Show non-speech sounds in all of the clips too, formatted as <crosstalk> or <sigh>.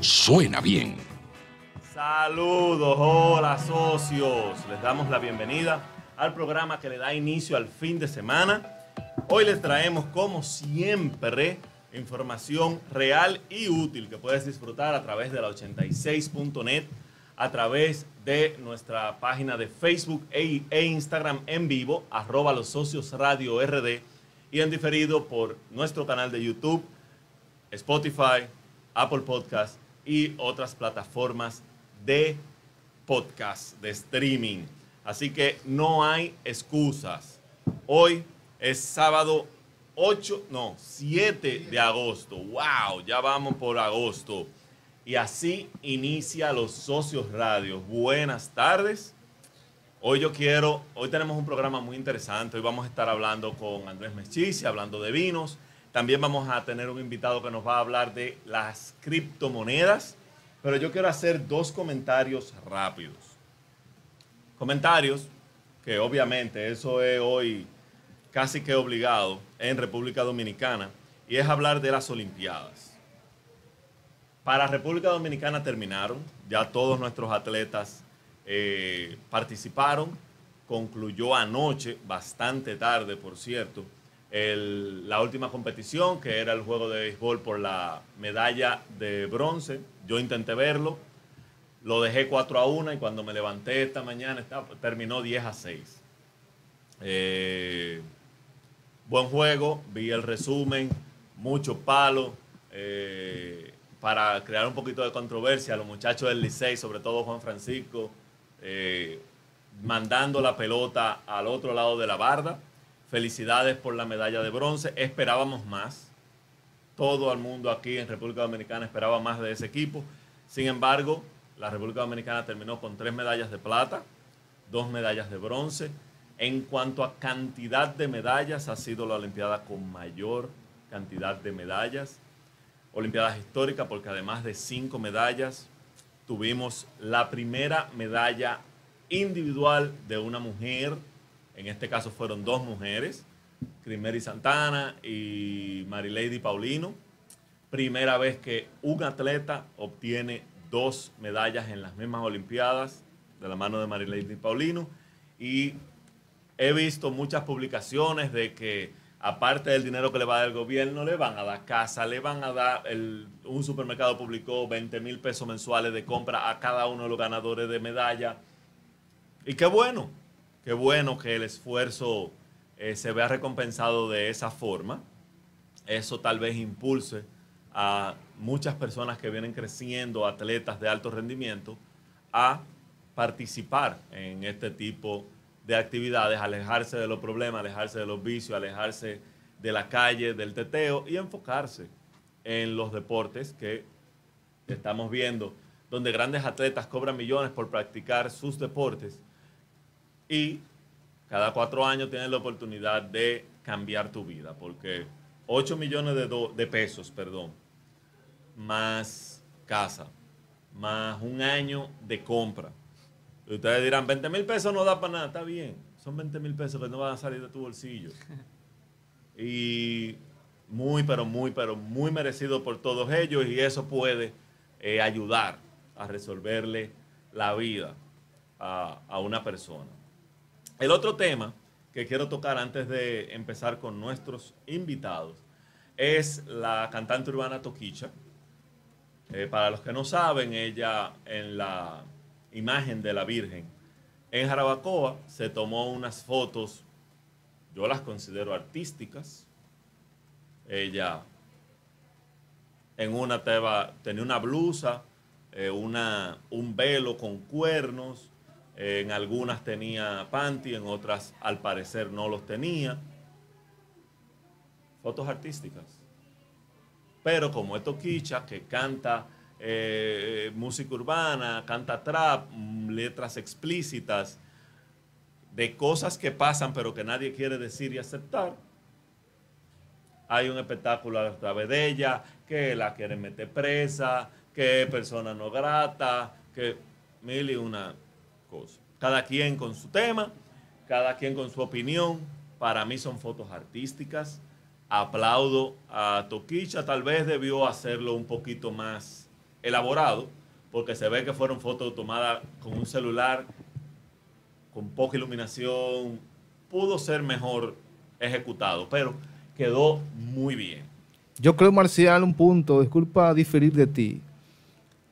Suena bien. Saludos, hola socios. Les damos la bienvenida al programa que le da inicio al fin de semana. Hoy les traemos, como siempre, información real y útil que puedes disfrutar a través de la 86.net, a través de nuestra página de Facebook e, e Instagram en vivo, arroba los socios radio RD, y en diferido por nuestro canal de YouTube, Spotify, Apple Podcast y otras plataformas de podcast, de streaming. Así que no hay excusas. Hoy es sábado 8, no, 7 de agosto. ¡Wow! Ya vamos por agosto. Y así inicia los socios radios. Buenas tardes. Hoy yo quiero, hoy tenemos un programa muy interesante. Hoy vamos a estar hablando con Andrés Mechici, hablando de vinos. También vamos a tener un invitado que nos va a hablar de las criptomonedas. Pero yo quiero hacer dos comentarios rápidos. Comentarios que obviamente eso es hoy casi que obligado en República Dominicana y es hablar de las Olimpiadas. Para República Dominicana terminaron, ya todos nuestros atletas eh, participaron, concluyó anoche, bastante tarde por cierto, la última competición que era el juego de béisbol por la medalla de bronce. Yo intenté verlo, lo dejé 4 a 1 y cuando me levanté esta mañana terminó 10 a 6. Eh, buen juego, vi el resumen, mucho palo. Eh, para crear un poquito de controversia, los muchachos del Licey, sobre todo Juan Francisco, eh, mandando la pelota al otro lado de la barda. Felicidades por la medalla de bronce. Esperábamos más. Todo el mundo aquí en República Dominicana esperaba más de ese equipo. Sin embargo, la República Dominicana terminó con tres medallas de plata, dos medallas de bronce. En cuanto a cantidad de medallas, ha sido la Olimpiada con mayor cantidad de medallas. Olimpiadas históricas porque además de cinco medallas, tuvimos la primera medalla individual de una mujer, en este caso fueron dos mujeres, Crimeri Santana y Marilady Paulino. Primera vez que un atleta obtiene dos medallas en las mismas Olimpiadas de la mano de Marilady Paulino. Y he visto muchas publicaciones de que aparte del dinero que le va a gobierno, le van a dar casa, le van a dar, un supermercado publicó 20 mil pesos mensuales de compra a cada uno de los ganadores de medalla. Y qué bueno, qué bueno que el esfuerzo eh, se vea recompensado de esa forma. Eso tal vez impulse a muchas personas que vienen creciendo, atletas de alto rendimiento, a participar en este tipo de actividades, alejarse de los problemas, alejarse de los vicios, alejarse de la calle, del teteo y enfocarse en los deportes que estamos viendo, donde grandes atletas cobran millones por practicar sus deportes y cada cuatro años tienen la oportunidad de cambiar tu vida, porque 8 millones de, de pesos, perdón, más casa, más un año de compra, ustedes dirán, 20 mil pesos no da para nada. Está bien, son 20 mil pesos que no van a salir de tu bolsillo. <laughs> Y muy, pero muy, pero muy merecido por todos ellos y eso puede eh, ayudar a resolverle la vida a, a una persona. El otro tema que quiero tocar antes de empezar con nuestros invitados es la cantante urbana Toquicha. Eh, para los que no saben, ella en la imagen de la Virgen. En Jarabacoa se tomó unas fotos, yo las considero artísticas. Ella en una teba, tenía una blusa, eh, una, un velo con cuernos, en algunas tenía panty, en otras al parecer no los tenía. Fotos artísticas. Pero como es Toquicha, que canta eh, música urbana, canta trap, mm, letras explícitas, de cosas que pasan pero que nadie quiere decir y aceptar, hay un espectáculo a través de ella, que la quieren meter presa, que persona no grata, que mil y una Cada quien con su tema, cada quien con su opinión. Para mí son fotos artísticas. Aplaudo a Toquicha, tal vez debió hacerlo un poquito más elaborado, porque se ve que fueron fotos tomadas con un celular, con poca iluminación, pudo ser mejor ejecutado, pero quedó muy bien. Yo creo, Marcial, un punto, disculpa diferir de ti.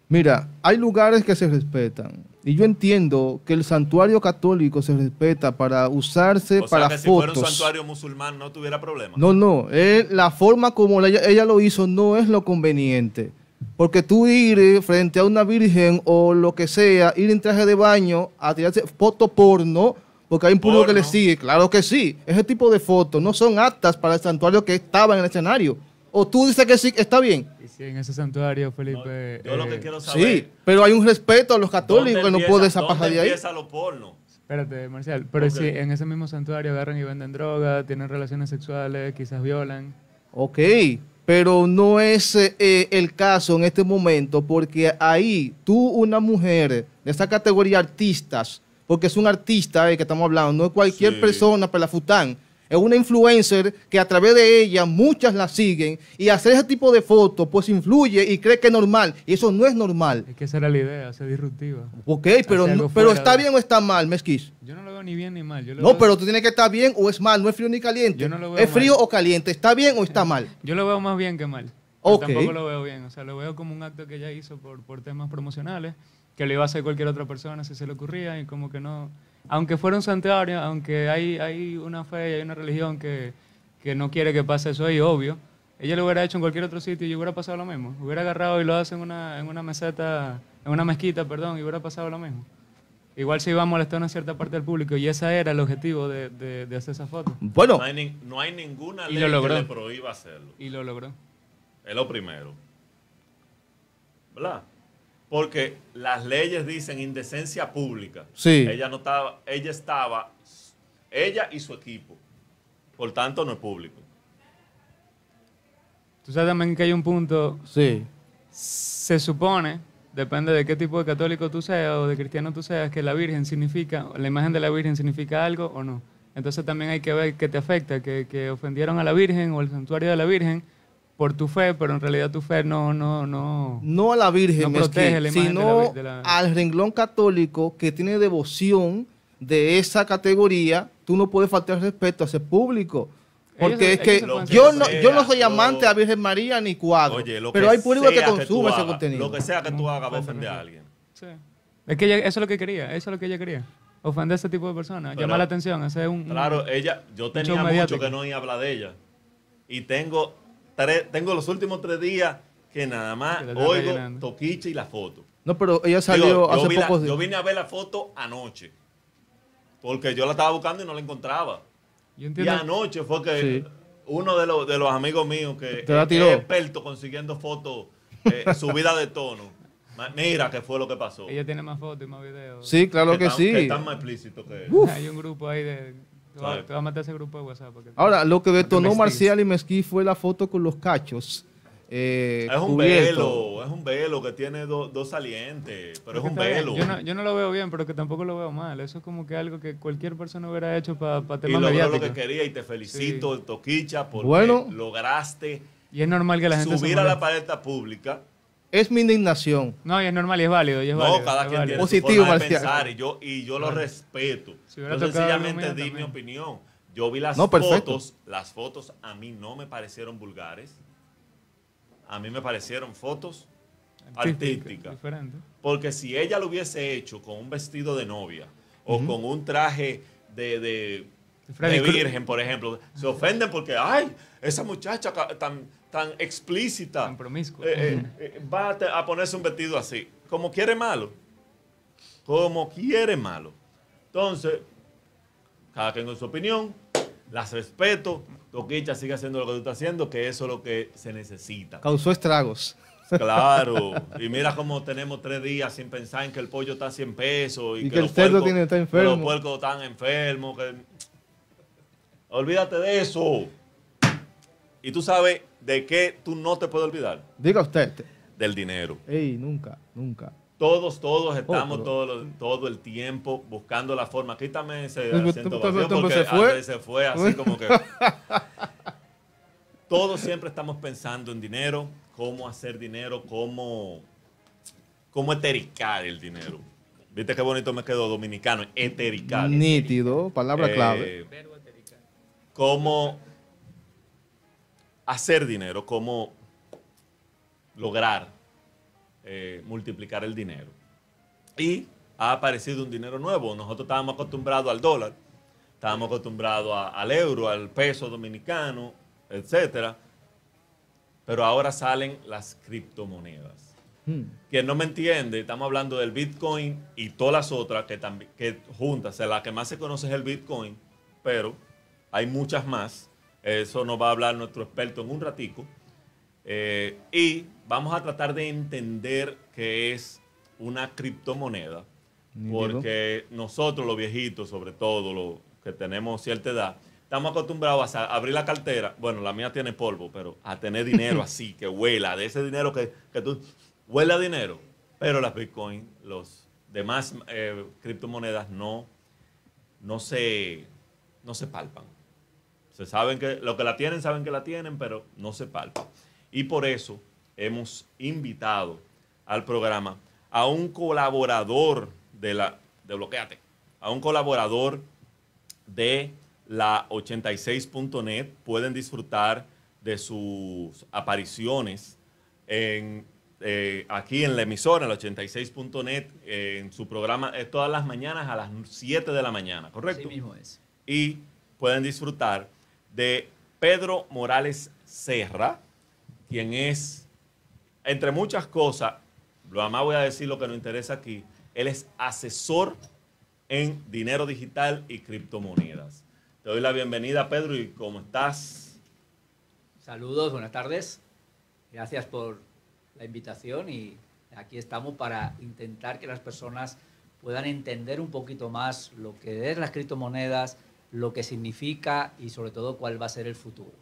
Mira, hay lugares que se respetan. Y yo entiendo que el santuario católico se respeta para usarse O sea, para que si fotos. fuera un santuario musulmán no tuviera problema. No, no, eh, la forma como ella, ella lo hizo no es lo conveniente. Porque tú ir eh, frente a una virgen o lo que sea, ir en traje de baño a tirarse foto porno, porque hay un público que le sigue. Claro que sí. Ese tipo de fotos no son aptas para el santuario que estaba en el escenario. O tú dices que sí, está bien. Y sí, en ese santuario, No, Felipe. yo lo que eh, quiero saber Sí, pero hay un respeto a los católicos que ¿dónde no dónde pasar de ahí. empieza lo porno? Espérate, Marcial. Pero Ok. sí, en ese mismo santuario agarran y venden droga, tienen relaciones sexuales, quizás violan. Ok, pero no es eh, eh, el caso en este momento porque ahí tú, una mujer de esa categoría artistas, porque es un artista eh, que estamos hablando, no es cualquier Sí. persona pelafután, es una influencer que a través de ella muchas la siguen y hacer ese tipo de fotos pues influye y cree que es normal y eso no es normal. Es que esa era la idea, ser disruptiva. Ok, pero, no- pero está de- bien o está mal, Mezquis. Yo no lo veo ni bien ni mal. Yo lo No, veo- pero tú tienes que estar bien o es mal, no es frío ni caliente. Yo no lo veo es frío mal. o caliente, está bien o está mal. Yo lo veo más bien que mal. Pero Ok. Tampoco lo veo bien. O sea, lo veo como un acto que ella hizo por, por temas promocionales, que lo iba a hacer cualquier otra persona si se le ocurría y como que no... Aunque fuera un santuario, aunque hay, hay una fe y hay una religión que, que no quiere que pase eso ahí, obvio, ella lo hubiera hecho en cualquier otro sitio y hubiera pasado lo mismo. Hubiera agarrado y lo hace en una, en una meseta, en una mezquita, perdón, y hubiera pasado lo mismo. Igual se iba a molestar a una cierta parte del público y ese era el objetivo de, de- de hacer esa foto. Bueno, No hay, ni- no hay ninguna ley lo que le prohíba hacerlo. Y lo logró. Es lo primero. ¿Verdad? Porque las leyes dicen indecencia pública. Sí. Ella no estaba, ella estaba, ella y su equipo. Por tanto, no es público. Tú sabes también que hay un punto sí. se supone, depende de qué tipo de católico tú seas o de cristiano tú seas, que la Virgen significa, la imagen de la Virgen significa algo o no. Entonces también hay que ver qué te afecta, que, que ofendieron a la Virgen o el santuario de la Virgen por tu fe, pero en realidad tu fe no, no, no. no a la Virgen, No protege la de la sino de la- al renglón católico que tiene devoción de esa categoría, tú no puedes faltar respeto a ese público. Porque es que yo no, yo no soy amante a Virgen María ni cuadro. Oye, lo pero que hay público que consume ese contenido. Lo que sea que tú hagas va a ofender a alguien. Sí. Es que ella- eso es lo que quería, eso es lo que ella quería. Ofender a ese tipo de personas, llamar la atención, hacer un... un- Claro, ella, yo tenía mucho mediático. que no iba a hablar de ella. Y tengo, tres, tengo los últimos tres días que nada más Que oigo rellenando. Toquiche y la foto. No, pero ella salió Digo, yo, hace la- yo días. vine a ver la foto anoche. Porque yo la estaba buscando y no la encontraba. Yo Y anoche fue que Sí. uno de los, de los amigos míos que Te la es- tiró. es experto consiguiendo fotos, eh, subida de tono. Mira qué fue lo que pasó. ella tiene más fotos y más videos. Sí, claro que están- sí. Que están más explícitos que Hay un grupo ahí de... Te va, ¿Sabe? te va a meter ese grupo de WhatsApp. porque- Ahora, lo que detonó. Marcial y Mezquí fue la foto con los cachos. eh, Es un velo, es un velo que tiene do- dos salientes, pero es un velo. Yo no, yo no lo veo bien, pero que tampoco lo veo mal. Eso es como que algo que cualquier persona hubiera hecho para y temas logró lo que quería y te felicito, Toquicha, porque Bueno. lograste Y es normal que la gente subir a la paleta pública. Es mi indignación. No, y es normal y es válido. Y es No, válido, cada es quien válido. tiene Positivo, su forma de pensar y yo, y yo lo respeto. Si yo sencillamente di mi opinión. Yo vi las No, fotos, las fotos a mí no me parecieron vulgares. A mí me parecieron fotos artísticas. Porque si ella lo hubiese hecho con un vestido de novia o con un traje de, de, de virgen, por ejemplo, se ofenden porque, ay, esa muchacha tan, tan explícita Tan promiscua. eh, eh, eh, va a, ponerse un vestido así. Como quiere malo. Como quiere malo. Entonces, cada quien con su opinión, las respeto, Toquicha, sigue haciendo lo que tú estás haciendo, que eso es lo que se necesita. Causó estragos. Claro. Y mira cómo tenemos tres días sin pensar en que el pollo está a 100 pesos y, Y que el los cerdo puercos- tiene- está que enfermo. los puercos están enfermos. que- Olvídate de eso. Y tú sabes de qué tú no te puedes olvidar. Diga usted. Del dinero. Ey, nunca, nunca. Todos, todos estamos pero- todo, todo el tiempo buscando la forma. Quítame ese acento vacío porque se fue. se fue así como que... <laughs> todos siempre estamos pensando en dinero, cómo hacer dinero, cómo, cómo etericar el dinero. ¿Viste qué bonito me quedó dominicano? Etericar. Nítido, palabra Eh, clave. cómo hacer dinero, cómo lograr eh, multiplicar el dinero. Y ha aparecido un dinero nuevo. Nosotros estábamos acostumbrados al dólar, estábamos acostumbrados a- al euro, al peso dominicano, etcétera. Pero ahora salen las criptomonedas. Hmm. Quien no me entiende, estamos hablando del Bitcoin y todas las otras que, también, que juntas, o sea, la que más se conoce es el Bitcoin, pero hay muchas más. Eso nos va a hablar nuestro experto en un ratico. Eh, y vamos a tratar de entender qué es una criptomoneda, porque nosotros los viejitos, sobre todo los que tenemos cierta edad, estamos acostumbrados a abrir la cartera, bueno, la mía tiene polvo, pero a tener dinero <laughs> así, que huela, de ese dinero que, que tú, huele a dinero, pero las Bitcoin, los demás eh, criptomonedas no, no, se, no se palpan. Se saben que, lo que la tienen, saben que la tienen, pero no se palpan. Y por eso hemos invitado al programa a un colaborador de la, de Bloqueate, a un colaborador de la 86.net. Pueden disfrutar de sus apariciones en, eh, aquí en la emisora, en la 86.net, eh, en su programa eh, todas las mañanas a las 7 de la mañana, ¿correcto? Así mismo es. y pueden disfrutar de Pedro Morales Serra, quien es, entre muchas cosas, lo más voy a decir lo que nos interesa aquí, él es asesor en dinero digital y criptomonedas. Te doy la bienvenida, Pedro, y ¿cómo estás? Saludos, buenas tardes. Gracias por la invitación y aquí estamos para intentar que las personas puedan entender un poquito más lo que es las criptomonedas, lo que significa y sobre todo cuál va a ser el futuro.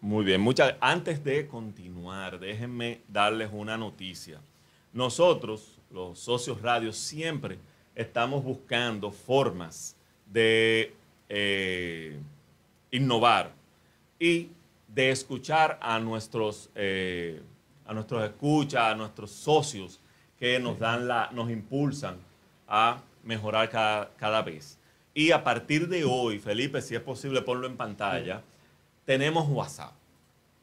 Muy bien, muchas antes de continuar, déjenme darles una noticia. Nosotros, los socios radios, siempre estamos buscando formas de eh, innovar y de escuchar a nuestros, eh, a nuestros escuchas, a nuestros socios que nos dan la, nos impulsan a mejorar cada, cada vez. Y a partir de hoy, Felipe, si es posible ponlo en pantalla, tenemos WhatsApp.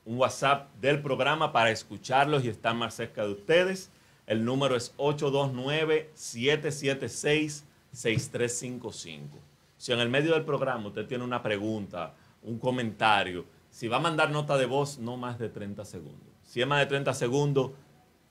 Un WhatsApp del programa para escucharlos y estar más cerca de ustedes. El número es 829-776-6355. Si en el medio del programa usted tiene una pregunta, un comentario, si va a mandar nota de voz, no más de 30 segundos. Si es más de 30 segundos,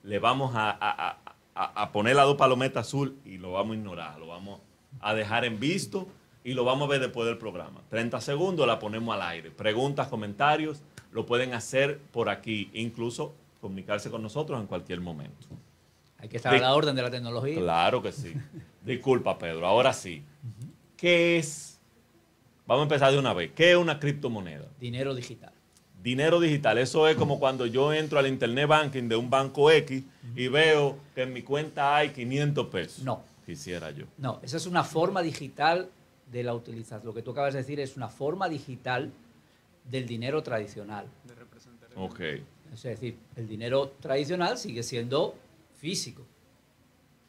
le vamos a, a- a- a- poner la dos palometas azul y lo vamos a ignorar, lo vamos a dejar en visto y lo vamos a ver después del programa. 30 segundos la ponemos al aire. Preguntas, comentarios, lo pueden hacer por aquí, incluso comunicarse con nosotros en cualquier momento. Hay que estar a la orden de la tecnología. Claro que sí. Disculpa, Pedro. Ahora sí. ¿Qué es? Vamos a empezar de una vez. ¿Qué es una criptomoneda? Dinero digital. Dinero digital. Eso es como cuando yo entro al internet banking de un banco X y veo que en mi cuenta hay 500 pesos. No. Quisiera yo. No, esa es una forma digital de la utilización. Lo que tú acabas de decir es una forma digital del dinero tradicional. Ok. Es decir, el dinero tradicional sigue siendo físico.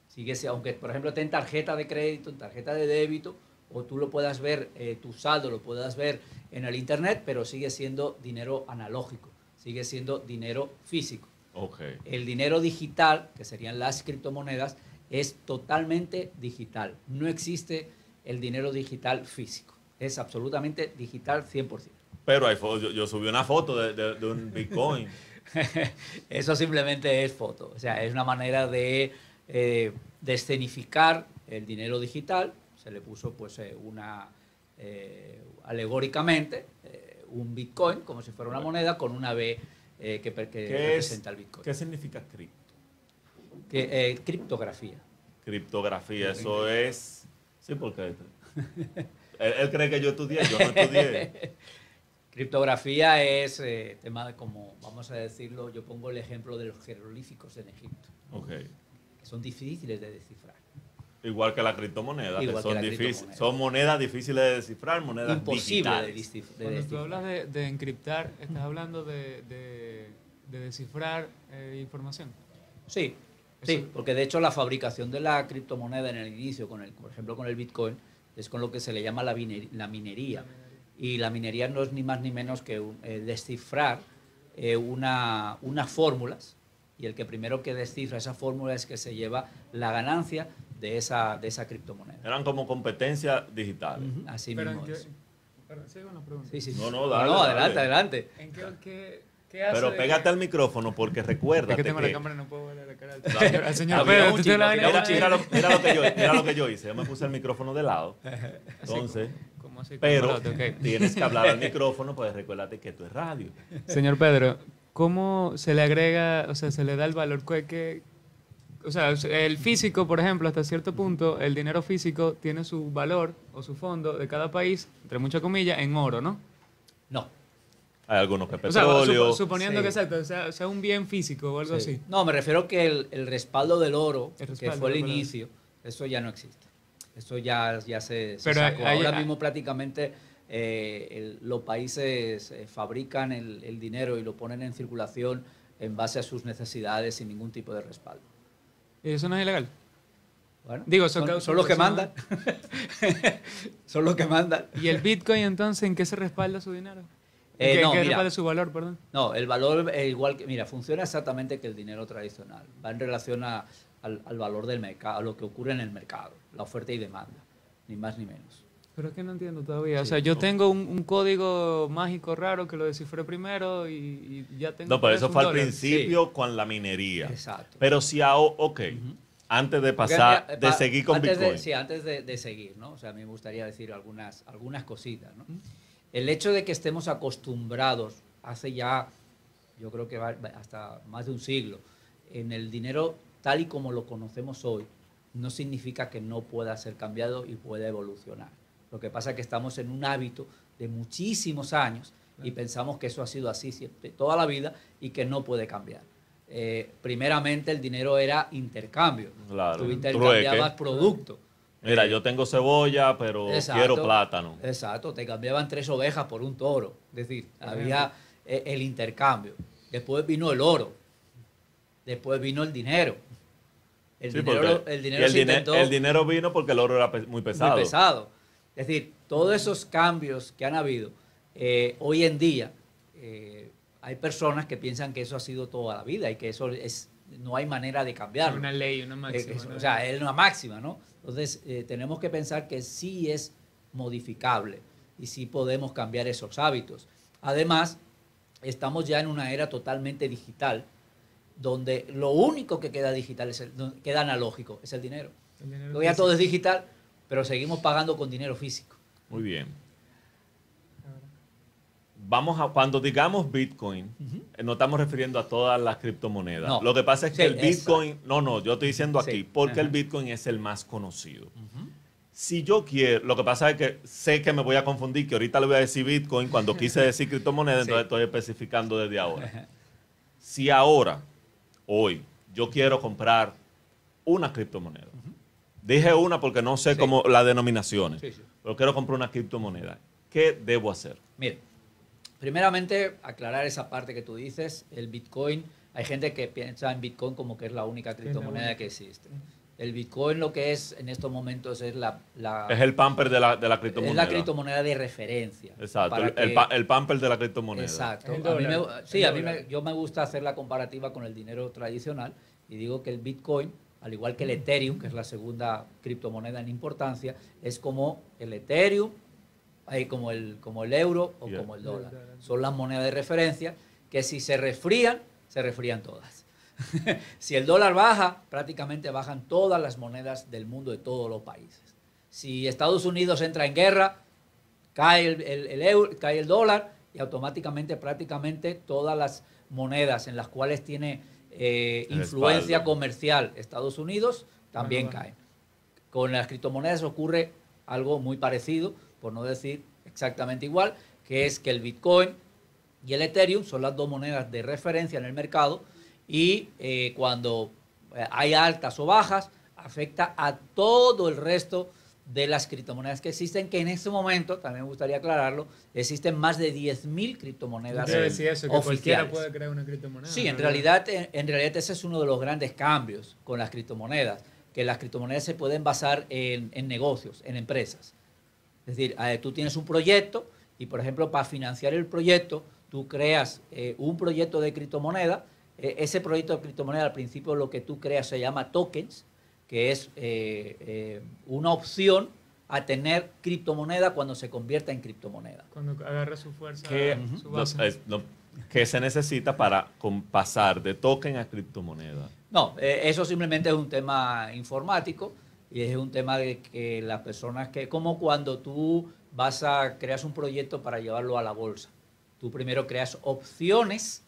Sigue si- aunque, por ejemplo, esté en tarjeta de crédito, en tarjeta de débito, o tú lo puedas ver, eh, tu saldo lo puedas ver en el Internet, pero sigue siendo dinero analógico, sigue siendo dinero físico. Ok. El dinero digital, que serían las criptomonedas, es totalmente digital. No existe el dinero digital físico. Es absolutamente digital 100%. Pero hay yo, yo subí una foto de, de- de un Bitcoin. <laughs> Eso simplemente es foto. O sea, es una manera de, eh, de escenificar el dinero digital. Se le puso, pues, eh, una, eh, alegóricamente, eh, un Bitcoin como si fuera una moneda con una B que, que ¿Qué, es, representa el Bitcoin. ¿Qué significa cripto? Que, eh, criptografía. Criptografía, eso es... Sí, porque... él, él cree que yo estudié, yo no estudié. <laughs> Criptografía es eh, tema de como, vamos a decirlo, yo pongo el ejemplo de los jeroglíficos en Egipto, Ok. que son difíciles de descifrar. Igual que la criptomoneda, Igual que que son, la difíciles, criptomoneda. son monedas difíciles de descifrar, monedas Imposible de, digitales. distif- de Cuando tú descifrar. hablas de, de encriptar, estás hablando de, de- de descifrar eh, información. Sí, sí, porque de hecho la fabricación de la criptomoneda en el inicio, con el, por ejemplo con el Bitcoin, es con lo que se le llama la, miner- la minería. Y la minería no es ni más ni menos que un- eh, descifrar eh, una, unas fórmulas y el que primero que descifra esa fórmula es que se lleva la ganancia de esa, de esa criptomoneda. Eran como competencias digitales. Así Pero mismo en qué- es. Perdón, sigo con la pregunta. Sí, sí, sí. No, no, dale, no, dale. adelante, adelante. ¿En qué, qué, Pero pégate al micrófono porque recuerda Es que tengo la cámara y no puedo ver la cara al señor, al señor Mira, Era mira lo, mira lo que yo, mira lo que yo hice. Yo me puse el micrófono de lado. <laughs> Entonces, Como así, pero tienes que hablar al <laughs> micrófono, pues recuérdate que esto es radio. Señor Pedro, ¿cómo se le agrega, o sea, se le da el valor que, que- o sea, el físico, por ejemplo, hasta cierto punto, el dinero físico tiene su valor o su fondo de cada país, entre muchas comillas, en oro, ¿no? No. Hay algunos que O sea, petróleo. supo- suponiendo Sí. que exacto, sea, sea un bien físico o algo Sí. así. No, me refiero que el, el respaldo del oro, que fue el inicio, eso ya no existe. Eso ya, ya se, se Pero sacó. hay- Ahora hay- mismo prácticamente eh, el- los países eh, fabrican el, el dinero y lo ponen en circulación en base a sus necesidades sin ningún tipo de respaldo. ¿Y eso no es ilegal? Bueno, Digo, son son, causas son los que mandan. <laughs> son los que mandan. ¿Y el Bitcoin entonces en qué se respalda su dinero? ¿En Eh, qué, no, qué mira. su valor, perdón? No, el valor es igual que, mira, funciona exactamente que el dinero tradicional. Va en relación a- al, al valor del mercado, a lo que ocurre en el mercado, la oferta y demanda, ni más ni menos. Pero es que no entiendo todavía. O sea, yo tengo un, un código mágico raro que lo descifré primero y, y ya tengo. No, pero eso fue al dólar. principio con la minería. Exacto. Pero si ahora, ok, antes de pasar, de seguir con antes Bitcoin. De, sí, antes de, de seguir, ¿no? O sea, a mí me gustaría decir algunas, algunas cositas, ¿no? El hecho de que estemos acostumbrados hace ya, yo creo que va hasta más de un siglo, en el dinero tal y como lo conocemos hoy, no significa que no pueda ser cambiado y pueda evolucionar. Lo que pasa es que estamos en un hábito de muchísimos años y pensamos que eso ha sido así siempre, toda la vida y que no puede cambiar. Eh, primeramente el dinero era intercambio. Claro, Tú trueque. intercambiabas producto. Mira, Eh, yo tengo cebolla, pero Exacto. quiero plátano. Exacto, te cambiaban tres ovejas por un toro. Es decir, había eh, el intercambio. Después vino el oro. Después vino el dinero. El Sí, dinero, el dinero el, se dine- intentó el dinero vino porque el oro era muy pesado. muy pesado. Es decir, todos esos cambios que han habido eh, hoy en día, eh, hay personas que piensan que eso ha sido toda la vida y que eso es no hay manera de cambiarlo. Una ley, una Eh, máxima. es- ¿no? o sea, es una máxima, ¿no? Entonces, eh, tenemos que pensar que sí es modificable y sí podemos cambiar esos hábitos. Además, estamos ya en una era totalmente digital, donde lo único que queda digital, es el, queda analógico, es el dinero. El dinero ya todo es digital, pero seguimos pagando con dinero físico. Muy bien. Vamos a, cuando digamos Bitcoin, eh, no estamos refiriendo a todas las criptomonedas. No. Lo que pasa es que Sí, el Bitcoin, no, no, yo estoy diciendo aquí, porque el. Bitcoin es el más conocido. Si yo quiero, lo que pasa es que sé que me voy a confundir, que ahorita le voy a decir Bitcoin cuando quise <laughs> decir criptomoneda, Sí. entonces estoy especificando desde ahora. Si ahora, hoy, yo quiero comprar una criptomoneda, dije una porque no sé cómo las denominaciones, pero quiero comprar una criptomoneda, ¿qué debo hacer? Mire, primeramente aclarar esa parte que tú dices, el Bitcoin, hay gente que piensa en Bitcoin como que es la única criptomoneda que existe. El Bitcoin lo que es en estos momentos es la, la- Es el pamper de la, de la es criptomoneda. la criptomoneda de referencia. Exacto, el, el que- pa- el pamper de la criptomoneda. Exacto. El A mí me- dólar, sí, a mí me, yo me gusta hacer la comparativa con el dinero tradicional y digo que el Bitcoin, al igual que el Ethereum, que es la segunda criptomoneda en importancia, es como el Ethereum, ahí como el, como el euro o Yeah. como el dólar. Son las monedas de referencia que si se resfrían, se resfrían todas. <laughs> si el dólar baja, prácticamente bajan todas las monedas del mundo de todos los países. Si Estados Unidos entra en guerra, cae el, el- el euro, cae el dólar y automáticamente prácticamente todas las monedas en las cuales tiene eh, influencia respaldo. comercial Estados Unidos también Ajá. caen. Con las criptomonedas ocurre algo muy parecido, por no decir exactamente igual, que es que el Bitcoin y el Ethereum son las dos monedas de referencia en el mercado y eh, cuando eh, hay altas o bajas, afecta a todo el resto de las criptomonedas que existen, que en este momento, también me gustaría aclararlo, existen más de 10.000 criptomonedas Quiero decir eso, que cualquiera puede crear una criptomoneda. Sí, en ¿no? realidad, en, en realidad ese es uno de los grandes cambios con las criptomonedas, que las criptomonedas se pueden basar en, en negocios, en empresas. Es decir, tú tienes un proyecto y, por ejemplo, para financiar el proyecto, tú creas eh, un proyecto de criptomoneda. Eh, ese proyecto de criptomoneda, al principio lo que tú creas se llama tokens, que es eh, eh, una opción a tener criptomoneda cuando se convierta en criptomoneda. Cuando agarra su fuerza, ¿Qué, su lo- base. es- lo- qué se necesita para pasar de token a criptomoneda? No, eh, eso simplemente es un tema informático y es un tema de que las personas que, como cuando tú vas a creas un proyecto para llevarlo a la bolsa. Tú primero creas opciones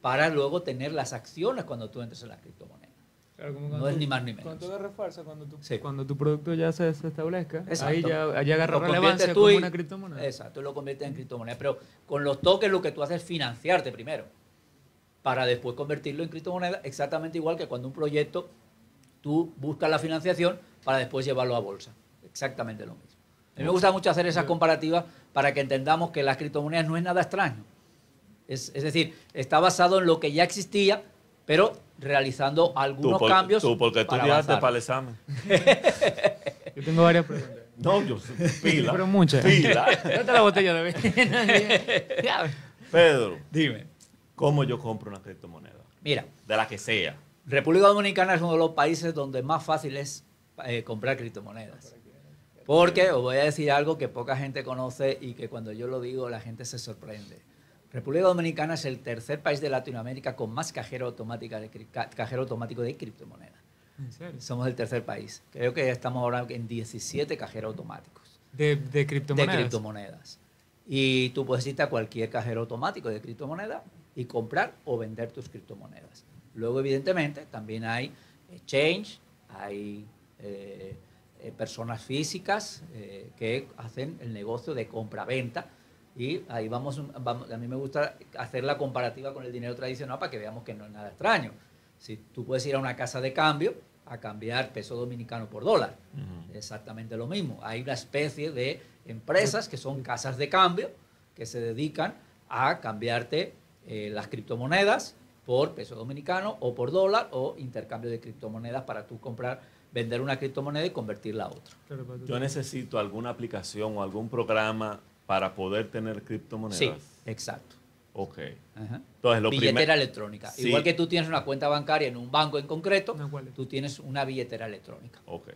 para luego tener las acciones cuando tú entres en la criptomoneda. Claro, como no es tú- ni más ni menos. Cuando tú agarras fuerza, cuando tu, Sí. cuando tu producto ya se, se establezca, Exacto. ahí ya, ahí agarra relevancia tú como y- una criptomoneda. Exacto, lo conviertes en criptomoneda. Pero con los tokens lo que tú haces es financiarte primero para después convertirlo en criptomoneda, exactamente igual que cuando un proyecto tú buscas la financiación para después llevarlo a bolsa. Exactamente lo mismo. A mí me gusta mucho hacer esas comparativas para que entendamos que las criptomonedas no es nada extraño. Es, es decir, está basado en lo que ya existía, pero realizando algunos por- cambios. tú porque para estudiaste avanzar. para el examen. <laughs> Yo tengo varias preguntas. No, yo pila. Pero muchas. Pila. <laughs> Date la botella de vino. <laughs> Pedro, Dime. ¿cómo yo compro una criptomoneda? Mira, De la que sea. República Dominicana es uno de los países donde más fácil es eh, comprar criptomonedas. Porque os voy a decir algo que poca gente conoce y que cuando yo lo digo la gente se sorprende. República Dominicana es el tercer país de Latinoamérica con más cajero, automática de, cajero automático de criptomonedas. ¿En serio? Somos el tercer país. Creo que estamos ahora en 17 cajeros automáticos De, de criptomonedas. de criptomonedas. Y tú puedes irte a cualquier cajero automático de criptomonedas y comprar o vender tus criptomonedas. Luego, evidentemente, también hay exchange, hay eh, eh, personas físicas eh, que hacen el negocio de compra-venta. Y ahí vamos, vamos, a mí me gusta hacer la comparativa con el dinero tradicional para que veamos que no es nada extraño. Si tú puedes ir a una casa de cambio a cambiar peso dominicano por dólar, exactamente lo mismo. Hay una especie de empresas que son casas de cambio que se dedican a cambiarte eh, las criptomonedas por peso dominicano o por dólar o intercambio de criptomonedas para tú comprar, vender una criptomoneda y convertirla a otra. Yo necesito alguna aplicación o algún programa para poder tener criptomonedas. Sí, exacto. Ok. Ajá. Entonces, lo billetera electrónica. Sí. Igual que tú tienes una cuenta bancaria en un banco en concreto, tú tienes una billetera electrónica. Ok.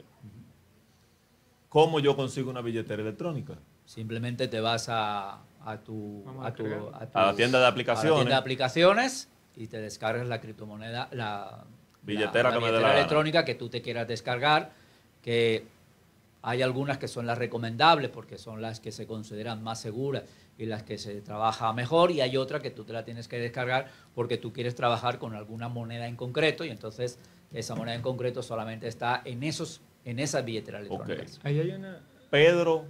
¿Cómo yo consigo una billetera electrónica? Simplemente te vas a, a tu, a a, tu, descargar. a tu- A la tienda de a la aplicaciones. tienda de aplicaciones y te descargas la criptomoneda, la Billetera la, que me dé la billetera gana. electrónica que tú te quieras descargar, que hay algunas que son las recomendables porque son las que se consideran más seguras y las que se trabaja mejor y hay otra que tú te la tienes que descargar porque tú quieres trabajar con alguna moneda en concreto y entonces esa moneda en concreto solamente está en esos en esas billeteras electrónicas. Ahí hay una... Pedro,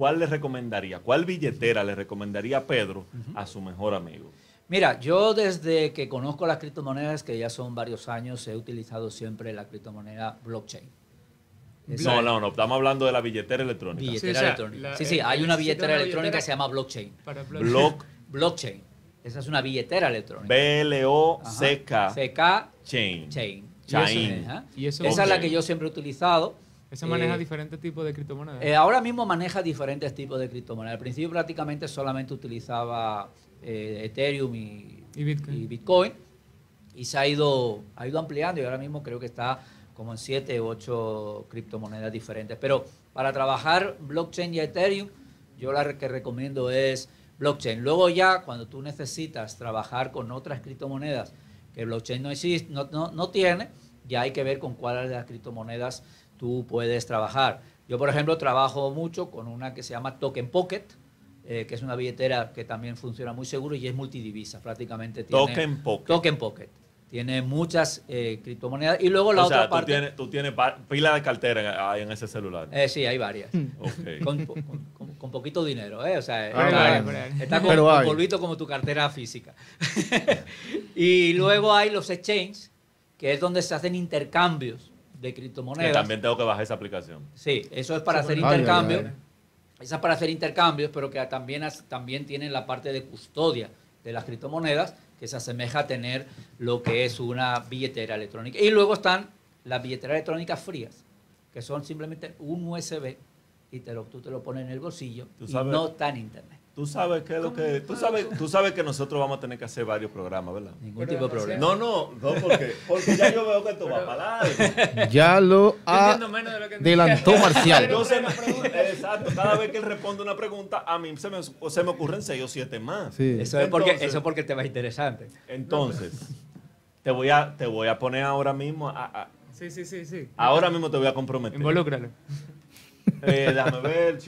¿cuál le recomendaría? ¿Cuál billetera le recomendaría a Pedro a su mejor amigo? Mira, yo desde que conozco las criptomonedas, que ya son varios años, he utilizado siempre la criptomoneda blockchain. No, no, no. Estamos hablando de la billetera electrónica. Billetera Sí, o sea, electrónica. la- sí, sí, eh, hay una billetera electrónica billetera- que se llama blockchain. Para Block, Blockchain. Esa es una billetera electrónica. B-L-O-C-K. CK Chain. Chain. Chain. Eso- Esa es la que yo siempre he utilizado. Esa maneja Eh, diferentes tipos de criptomonedas. Eh, ahora mismo maneja diferentes tipos de criptomonedas. Al principio prácticamente solamente utilizaba eh, Ethereum y, Y Bitcoin. y Bitcoin. Y se ha ido, ha ido ampliando y ahora mismo creo que está como en 7 u 8 criptomonedas diferentes. Pero para trabajar blockchain y Ethereum, yo la que recomiendo es blockchain. Luego ya cuando tú necesitas trabajar con otras criptomonedas que blockchain no, existe, no, no, no tiene, ya hay que ver con cuáles de las criptomonedas tú puedes trabajar. Yo, por ejemplo, trabajo mucho con una que se llama Token Pocket, eh, que es una billetera que también funciona muy seguro y es multidivisa, prácticamente. Tiene, Token Pocket. Token Pocket. Tiene muchas eh, criptomonedas. Y luego la o otra sea, tú parte... tienes, tú tienes pila de cartera en, ahí en ese celular. Eh, sí, hay varias. Ok. Con, con- con- con poquito dinero, ¿eh? O sea, Pero está, está con, polvito como tu cartera física. <laughs> y luego hay los exchanges, que es donde se hacen intercambios de Que criptomonedas. también tengo que bajar esa aplicación. Sí, eso es para hacer Ay, ay, intercambios. ay. Esa es para hacer intercambios, pero que también, también tienen la parte de custodia de las criptomonedas, que se asemeja a tener lo que es una billetera electrónica. Y luego están las billeteras electrónicas frías, que son simplemente un USB y te lo, tú te lo pones en el bolsillo Tú y no está en internet. Tú sabes qué es lo que tú sabes, tú sabes que nosotros vamos a tener que hacer varios programas, ¿verdad? Ningún tipo de problema. No, no, no porque porque ya yo veo que esto va para largo. Ya lo que adelantó Marcial. Yo se me- exacto, cada vez que él responde una pregunta, a mí se me, se me ocurren seis o siete más. Sí. Eso es porque Entonces- eso es porque te va interesante. Entonces, te voy a te voy a poner ahora mismo a- a- Sí, sí, sí, sí. ahora mismo te voy a comprometer. Involúcralo. Eh, déjame ver.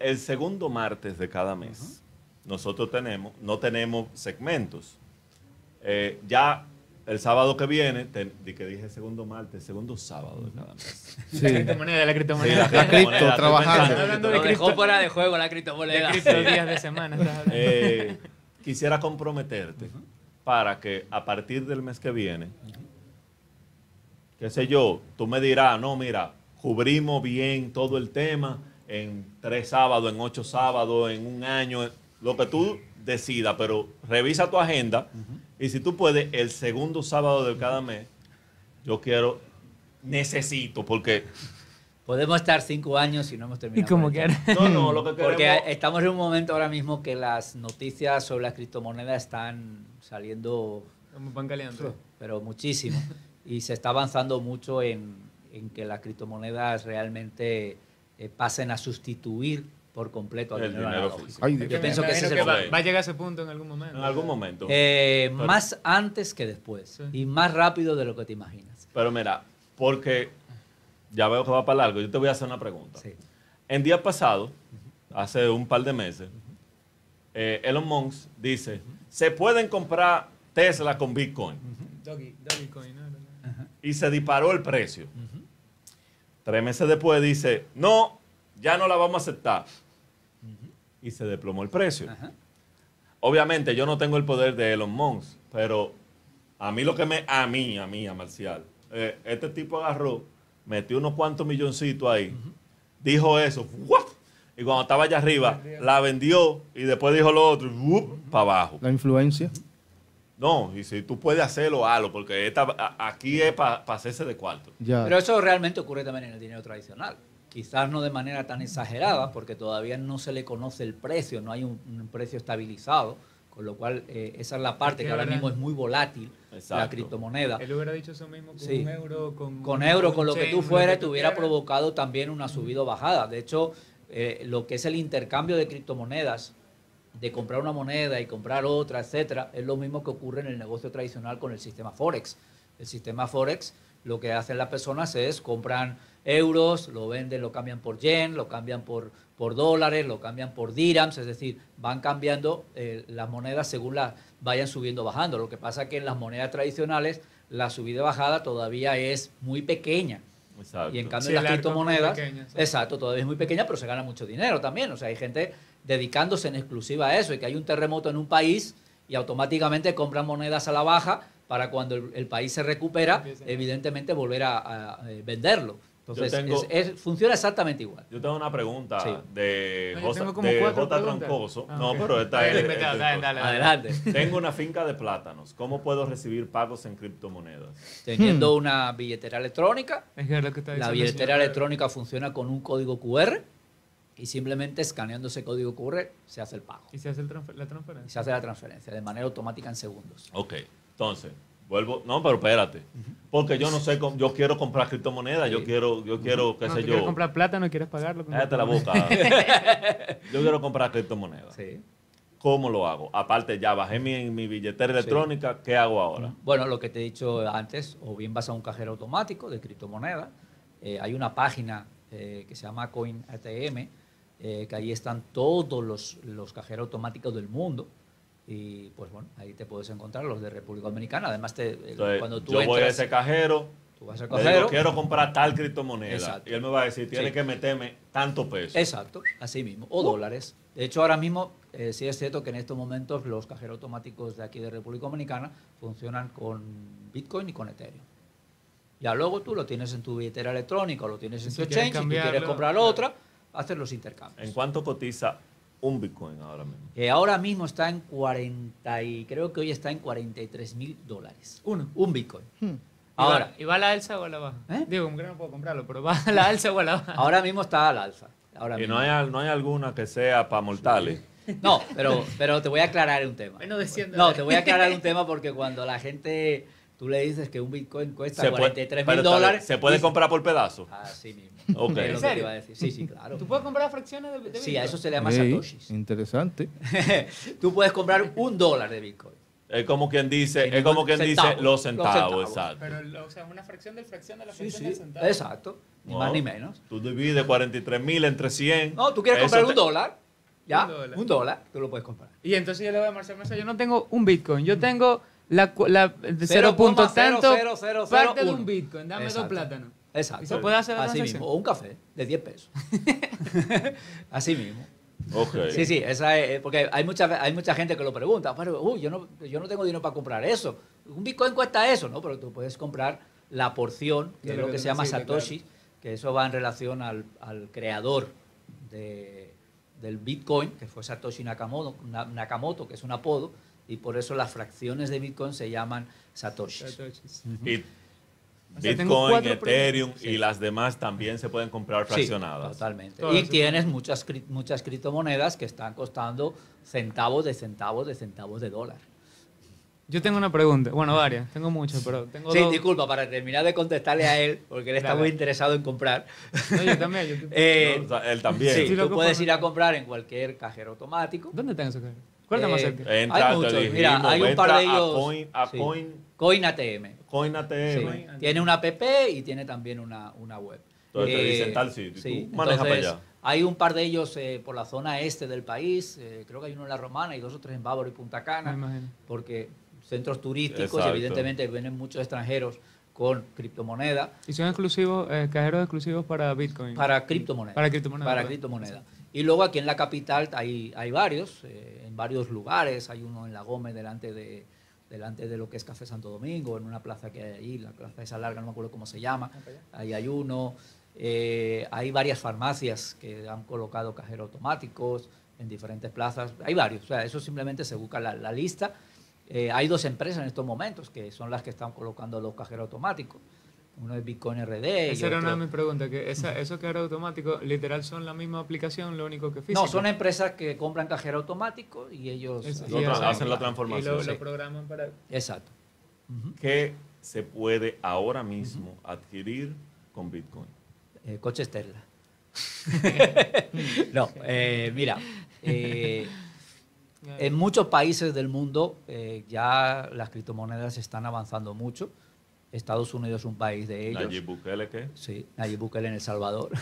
El segundo martes de cada mes, nosotros tenemos, no tenemos segmentos. Eh, ya el sábado que viene, te- di que dije segundo martes, segundo sábado de cada mes. <laughs> La Sí. criptomoneda, la Sí, criptomoneda. La cripto, criptomoneda, trabajando. Hablando de Lo dejó fuera de juego la De criptomoneda. cripto días de semana. estás hablando. Eh, quisiera comprometerte para que a partir del mes que viene, qué sé yo, tú me dirás, no, mira, cubrimos bien todo el tema en tres sábados, en ocho sábados, en un año, lo que tú decidas, pero revisa tu agenda y si tú puedes, el segundo sábado de cada mes, yo quiero, necesito, porque, Podemos estar cinco años y no hemos Y terminado. como el tema. que no, no, lo que queremos... Porque estamos en un momento ahora mismo que las noticias sobre las criptomonedas están saliendo, Como pan caliente. pero muchísimo. Y se está avanzando mucho en, en que las criptomonedas realmente eh, pasen a sustituir por completo al El dinero, dinero analógico. físico. Ay, Yo pienso que ese es el va, problema. va a llegar a ese punto en algún momento. En algún momento. Eh, Pero- más antes que después Sí. y más rápido de lo que te imaginas. Pero mira, porque ya veo que va para largo, yo te voy a hacer una pregunta. Sí. En día pasado, hace un par de meses, eh, Elon Musk dice, se pueden comprar Tesla con Bitcoin. Doggy, Dogecoin, ¿no? Y se disparó el precio. Tres meses después dice, no, ya no la vamos a aceptar. Y se desplomó el precio. Ajá. Obviamente yo no tengo el poder de Elon Musk, pero a mí lo que me, a mí, a mí, a Marcial, eh, este tipo agarró, metió unos cuantos milloncitos ahí, dijo eso, y cuando estaba allá arriba, la vendió y después dijo lo otro, para abajo. La influencia. No, y si tú puedes hacerlo, hazlo, porque esta, aquí es para hacerse de cuarto. Ya. Pero eso realmente ocurre también en el dinero tradicional. Quizás no de manera tan exagerada, porque todavía no se le conoce el precio, no hay un, un precio estabilizado, con lo cual eh, esa es la parte Es que que ahora mismo es muy volátil, la Exacto. criptomoneda. Él hubiera dicho eso mismo con Sí. un euro, con... Con euro, con lo que tú fueras, te hubiera provocado también una subida o bajada. De hecho, eh, lo que es el intercambio de criptomonedas, de comprar una moneda y comprar otra, etcétera, es lo mismo que ocurre en el negocio tradicional con el sistema Forex. El sistema Forex, lo que hacen las personas es compran euros, lo venden, lo cambian por yen, lo cambian por, por dólares, lo cambian por dirhams, es decir, van cambiando eh, las monedas según las vayan subiendo o bajando. Lo que pasa es que en las monedas tradicionales la subida y bajada todavía es muy pequeña. Exacto. Y en cambio Sí, en las criptomonedas, pequeño, sí. exacto, todavía es muy pequeña, pero se gana mucho dinero también. O sea, hay gente dedicándose en exclusiva a eso y que hay un terremoto en un país y automáticamente compran monedas a la baja para cuando el, el país se recupera, evidentemente volver a, a, eh, venderlo. Entonces, Yo tengo- es- es- funciona exactamente igual. Yo tengo una pregunta Sí. de como de Jota preguntas. Troncoso. Ah, no, pero esta Dale, es... es- dale, dale. Adelante. Tengo una finca de plátanos. ¿Cómo puedo recibir pagos en criptomonedas? Teniendo una billetera electrónica, Es que es lo que está la billetera electrónica funciona con un código QR y simplemente escaneando ese código QR se hace el pago. Y se hace el transfer- la Y transferencia. se hace la transferencia de manera automática en segundos. Ok, entonces, vuelvo... No, pero espérate. Porque yo no sé, cómo- yo quiero comprar criptomonedas, yo quiero, yo quiero, qué No, sé tú quieres yo... comprar plata, no quieres pagarlo. Cállate la boca. <laughs> yo quiero comprar criptomonedas. Sí. ¿Cómo lo hago? Aparte, ya bajé mi, mi billetera electrónica, ¿qué hago ahora? Bueno, lo que te he dicho antes, o bien vas a un cajero automático de criptomonedas, eh, hay una página eh, que se llama Coin ATM, eh, que ahí están todos los, los cajeros automáticos del mundo. Y pues bueno, ahí te puedes encontrar los de República Dominicana. Además, te, Entonces, cuando tú yo voy a ese cajero, tú vas al le digo, cajero. quiero comprar tal criptomoneda. Exacto. Y él me va a decir, tiene Sí. que meterme tanto peso. Exacto, así mismo, o dólares. De hecho, ahora mismo eh, sí es cierto que en estos momentos los cajeros automáticos de aquí de República Dominicana funcionan con Bitcoin y con Ethereum. Ya luego tú lo tienes en tu billetera electrónica lo tienes en Si tu exchange, si tú quieres comprar claro. Haces los intercambios. ¿En cuánto cotiza un Bitcoin ahora mismo? Eh, ahora mismo está en 40 y creo que hoy está en 43 mil dólares. Uno. Un Bitcoin. Hmm. Ahora, ¿Y va a la alza o a la baja? ¿Eh? Digo, como que no puedo comprarlo, pero ¿va a la alza o a la baja? ahora mismo está al alza. Ahora Y mismo. no hay, no hay alguna que sea para mortales. No, pero, pero te voy a aclarar un tema. No, te voy a aclarar un tema porque cuando la gente, tú le dices que un Bitcoin cuesta Se puede, 43 pero mil dólares. ¿Se puede dice- comprar por pedazos? Así mismo. <laughs> Ok. Es lo ¿En que te serio? iba a decir. Sí, sí, claro. ¿Tú puedes comprar fracciones de, de Sí, a Bitcoin? eso se le llama Ey, satoshis. interesante. <laughs> tú puedes comprar un dólar de Bitcoin. Es como quien dice, es como quien dice los Los centavos, exacto. Pero, o sea, una fracción del fracción de la Sí, fracción sí. del centavo. Exacto. Ni No, más ni menos. Tú divides 43 mil entre 100. No, tú quieres Eso comprar te- un dólar. Ya, Un dólar. un dólar, tú lo puedes comprar. Y entonces yo le voy a Marcel Mesa, yo no tengo un Bitcoin, yo tengo la, cu- la Cero punto tanto parte de un. Bitcoin, dame dos plátanos. Exacto. ¿Y se puede hacer Así mismo. O un café de 10 pesos. <laughs> Así mismo. Ok. Sí, sí, esa es, porque hay mucha, hay mucha gente que lo pregunta, pero uy, yo, no, yo no tengo dinero para comprar eso. Un Bitcoin cuesta eso, ¿no? Pero tú puedes comprar la porción, que De es lo que se llama Satoshi, que eso va en relación al, al creador de- del Bitcoin, que fue Satoshi Nakamoto, Na- Nakamoto, que es un apodo, y por eso las fracciones de Bitcoin se llaman Satoshis. Satoshis. Y O sea, Bitcoin, Ethereum Sí. y las demás también se pueden comprar Sí, fraccionadas. totalmente. Todas y tienes muchas, cri- muchas criptomonedas que están costando centavos de centavos de centavos de dólar. Yo tengo una pregunta, bueno, varias, tengo muchas, pero tengo Sí, dos. disculpa, para terminar de contestarle a él, porque él está muy interesado en comprar. No, yo también. yo- <laughs> Eh, No, o sea, él también. sí, Sí, lo tú puedes ir a comprar en cualquier cajero automático. ¿Dónde están esos cajeros? ¿Cuál más Eh, cerca? Entra, Hay muchos. dijimos, Mira, hay un par de ellos- A Coin, a sí. Coin, Coin ATM. Coin ATM. Sí. Tiene una app y tiene también una, una web. Entonces te dicen tal sitio y tú manejas para allá. Hay un par de ellos eh, por la zona este del país. eh, creo que hay uno en La Romana y dos o tres en Bávaro y Punta Cana. Me imagino. Porque centros turísticos, y Exacto. evidentemente vienen muchos extranjeros con criptomoneda. Y son exclusivos, eh, cajeros exclusivos para Bitcoin. Para criptomonedas. Para criptomonedas, Para criptomonedas. Y luego aquí en la capital hay, hay varios, eh, en varios lugares. Hay uno en La Gómez delante de, delante de lo que es Café Santo Domingo, en una plaza que hay ahí, la plaza esa larga, no me acuerdo cómo se llama. Ahí hay uno. Eh, hay varias farmacias que han colocado cajeros automáticos en diferentes plazas. Hay varios. O sea, eso simplemente se busca la, la lista. Eh, hay dos empresas en estos momentos que son las que están colocando los cajeros automáticos. Uno es Bitcoin RD. y Esa era una de mis preguntas, que esa, esos cajeros automáticos literal son la misma aplicación, lo único que físico. No, son empresas que compran cajero automático y ellos Es- y Lo hacen- hacen la Y transformación. lo, sí. lo programan para... Exacto. ¿Qué se puede ahora mismo adquirir con Bitcoin? Eh, coches Tesla. <laughs> no, eh, mira, eh, en muchos países del mundo eh, ya las criptomonedas están avanzando mucho. Estados Unidos es un país de ellos. Nayib Bukele, ¿qué? Sí, Nayib Bukele en El Salvador. <laughs>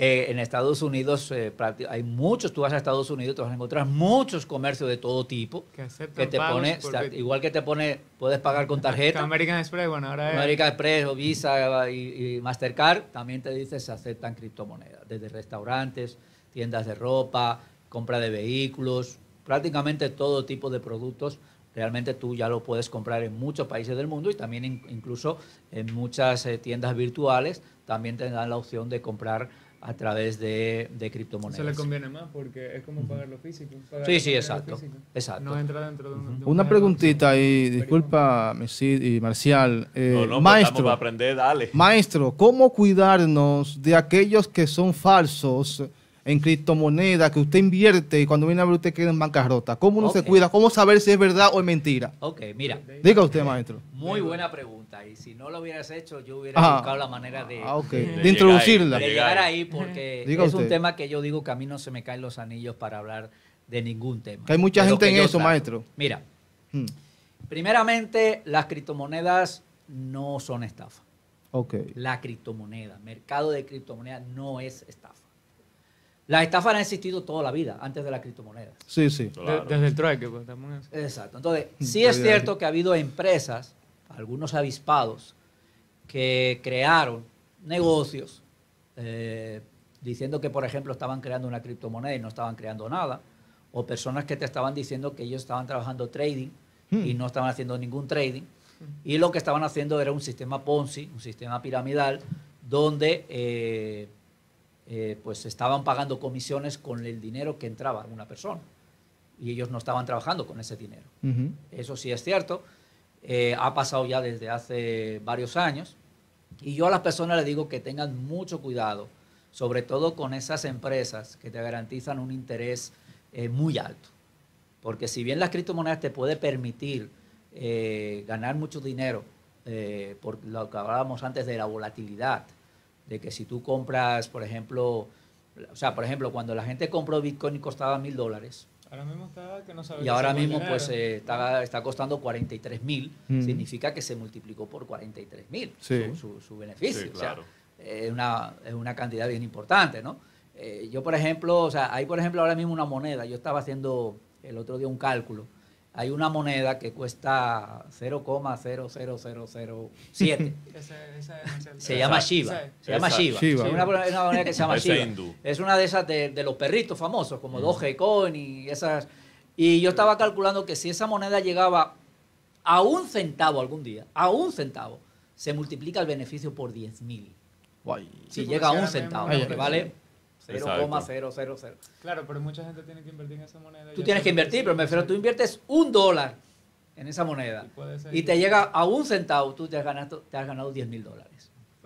Eh, en Estados Unidos eh, hay muchos, tú vas a Estados Unidos, te vas a encontrar muchos comercios de todo tipo. Que aceptan Que te pone, igual que te pone, puedes pagar con tarjeta. American Express, bueno, ahora es... American Express o Visa y, y Mastercard también te dice se aceptan criptomonedas, desde restaurantes, tiendas de ropa, compra de vehículos, prácticamente todo tipo de productos. Realmente tú ya lo puedes comprar en muchos países del mundo y también in- incluso en muchas eh, tiendas virtuales también te dan la opción de comprar a través de, de criptomonedas. le conviene más porque es como pagar lo físico. pagar Sí, sí, exacto, físico. exacto. No entra dentro de un... de un Una preguntita ahí, disculpa, Mesid y Marcial. Eh, no, no, maestro, para aprender, dale. maestro, ¿cómo cuidarnos de aquellos que son falsos en criptomonedas que usted invierte y cuando viene a ver usted queda en bancarrota? ¿Cómo uno se cuida? ¿Cómo saber si es verdad o es mentira? Ok, mira, Diga usted, maestro. muy buena pregunta. Y si no lo hubieras hecho, yo hubiera Ah. buscado la manera de, Ah, de De, llegar introducirla. ahí, de Llegar. ahí porque Diga es un tema que yo digo que a mí no se me caen los anillos para hablar de ningún tema. Que hay mucha De gente en eso, trato. maestro. Mira, Hmm. primeramente las criptomonedas no son estafa. Ok. La criptomoneda, mercado de criptomonedas no es estafa. Las estafas han existido toda la vida, antes de las criptomonedas. Sí, sí. De- desde el trueque, pues eso. Exacto. Entonces, Mm, sí es cierto que ha habido empresas, algunos avispados, que crearon negocios eh, diciendo que, por ejemplo, estaban creando una criptomoneda y no estaban creando nada, o personas que te estaban diciendo que ellos estaban trabajando trading y no estaban haciendo ningún trading, y lo que estaban haciendo era un sistema Ponzi, un sistema piramidal, donde eh, eh, pues estaban pagando comisiones con el dinero que entraba una persona, y ellos no estaban trabajando con ese dinero. Eso sí es cierto. Eh, ha pasado ya desde hace varios años. Y yo a las personas les digo que tengan mucho cuidado, sobre todo con esas empresas que te garantizan un interés eh, muy alto. Porque si bien las criptomonedas te puede permitir ganar mucho dinero, por lo que hablábamos antes de la volatilidad, de que si tú compras, por ejemplo, o sea, por ejemplo, cuando la gente compró Bitcoin y costaba mil dólares, Ahora mismo está que no sabe y ahora mismo pues eh, está, está costando 43 mil, Mm. significa que se multiplicó por 43 mil Sí. su, su- su beneficio. Sí, O sea, claro. es, una, es una cantidad bien importante, ¿no? Eh, yo, por ejemplo, o sea, hay por ejemplo ahora mismo una moneda, yo estaba haciendo el otro día un cálculo, hay una moneda que cuesta 0,00007. <laughs> Ese- ese es Marcel. Se llama ese- Se llama. Shiba. Es una, una moneda que se llama hindú. Es una de esas de, de los perritos famosos, como Dogecoin y esas. Y yo estaba calculando que si esa moneda llegaba a un centavo algún día, a un centavo, se multiplica el beneficio por 10 mil. Guay. Si Sí, llega a un centavo, que vale. 0,000. Claro, pero mucha gente tiene que invertir en esa moneda. Tú tienes que invertir, pero me refiero, tú inviertes un dólar en esa moneda Y te llega a un centavo, tú te has ganado, te has ganado 10 mil dólares.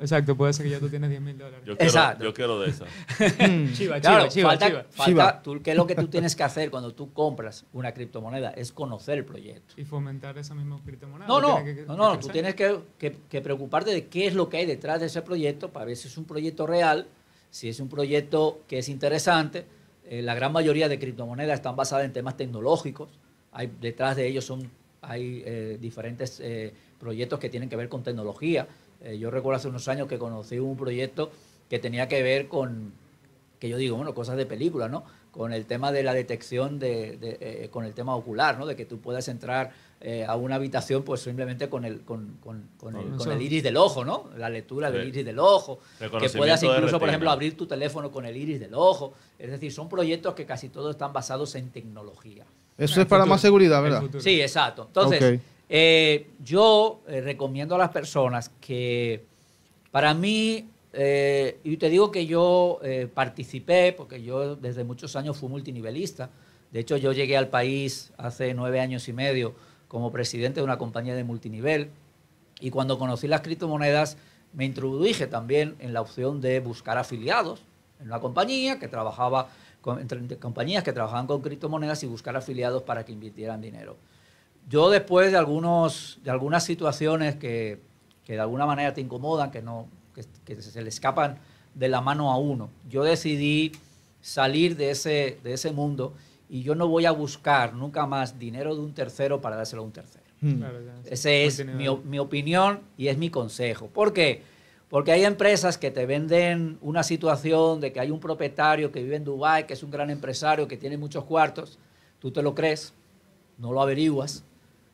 Exacto, puede ser que ya tú tienes 10 mil dólares. Yo quiero, Exacto. yo quiero de esa. <laughs> Chiva, Claro, chiva, chiva, falta, chiva. falta- tú- ¿qué es lo que tú tienes que hacer cuando tú compras una criptomoneda? Es conocer el proyecto. Y fomentar esa misma criptomoneda. No, no, que- no, no, que tú tienes que, que- que preocuparte de qué es lo que hay detrás de ese proyecto para ver si es un proyecto real, si es un proyecto que es interesante. Eh, la gran mayoría de criptomonedas están basadas en temas tecnológicos. Hay, detrás de ellos son, hay eh, diferentes eh, proyectos que tienen que ver con tecnología. Yo recuerdo hace unos años que conocí un proyecto que tenía que ver con, que yo digo, bueno, cosas de película, ¿no? Con el tema de la detección de, con el tema ocular, ¿no? De que tú puedas entrar eh, a una habitación pues simplemente con el, con, con- con el, Con el iris del ojo, ¿no? La lectura del Sí. iris del ojo. Que puedas incluso, por ejemplo, abrir tu teléfono con el iris del ojo. Es decir, son proyectos que casi todos están basados en tecnología. Eso El es para futuro. más seguridad, ¿verdad? Sí, exacto. Entonces, eh, yo eh, recomiendo a las personas que para mí, eh, y te digo que yo eh, participé, porque yo desde muchos años fui multinivelista. De hecho, yo llegué al país hace nueve años y medio como presidente de una compañía de multinivel. Y cuando conocí las criptomonedas, me introduje también en la opción de buscar afiliados en una compañía que trabajaba con, entre, compañías que trabajaban con criptomonedas y buscar afiliados para que invirtieran dinero. Yo después de, algunos, de algunas situaciones que, que de alguna manera te incomodan, que, no, que, que se le escapan de la mano a uno, yo decidí salir de ese, de ese mundo y yo no voy a buscar nunca más dinero de un tercero para dárselo a un tercero. Mm. Claro, ya, sí. Ese es mi, mi opinión y es mi consejo. ¿Por qué? Porque hay empresas que te venden una situación de que hay un propietario que vive en Dubái, que es un gran empresario, que tiene muchos cuartos, tú te lo crees, no lo averiguas,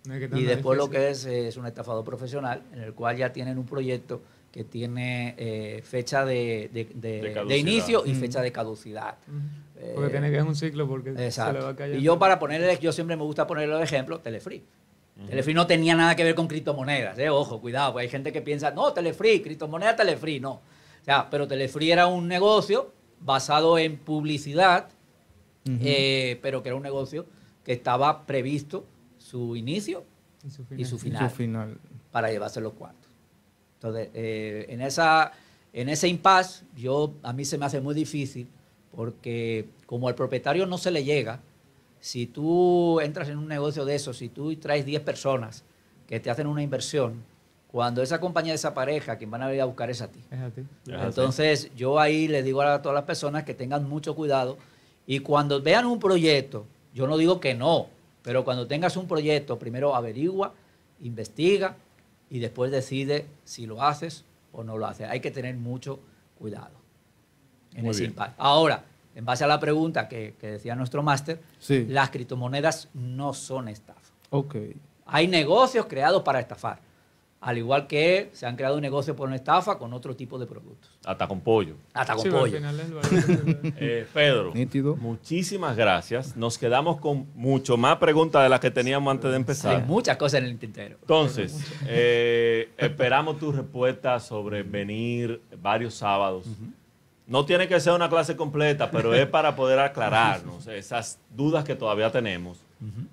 No es que y después lo que es es un estafador profesional, en el cual ya tienen un proyecto que tiene eh, fecha de, de- de- De de caducidad. inicio y Mm. fecha de caducidad. Eh, Porque tiene que es un ciclo porque se le va caer. Y yo para ponerle, yo siempre me gusta ponerle el ejemplo, Telefree. Telefree no tenía nada que ver con criptomonedas, eh, ojo, cuidado, porque hay gente que piensa, no, Telefree, criptomoneda Telefree, no. O sea, pero Telefree era un negocio basado en publicidad, eh, pero que era un negocio que estaba previsto su inicio Y su y su Y final su final. para llevarse los cuartos. Entonces, eh, en, esa, en ese impasse, yo, a mí se me hace muy difícil porque como al propietario no se le llega, si tú entras en un negocio de eso, si tú traes 10 personas que te hacen una inversión, cuando esa compañía desapareja, quien van a ir a buscar es a ti. Es a ti. Es así. Entonces, yo ahí les digo a todas las personas que tengan mucho cuidado y cuando vean un proyecto, yo no digo que no, pero cuando tengas un proyecto, primero averigua, investiga y después decide si lo haces o no lo hace. Hay que tener mucho cuidado en Muy ese bien. impacto. Ahora, en base a la pregunta que, que decía nuestro máster, Sí. las criptomonedas no son estafa. Ok. Hay negocios creados para estafar, al igual que se han creado negocios por una estafa con otro tipo de productos, Hasta con pollo. hasta con Sí, pollo. <laughs> Eh, Pedro, Nítido. muchísimas gracias. Nos quedamos con mucho más preguntas de las que teníamos antes de Hay empezar. muchas cosas en el tintero. Entonces, eh, esperamos tu respuesta sobre venir varios sábados. No tiene que ser una clase completa, pero es para poder aclararnos esas dudas que todavía tenemos.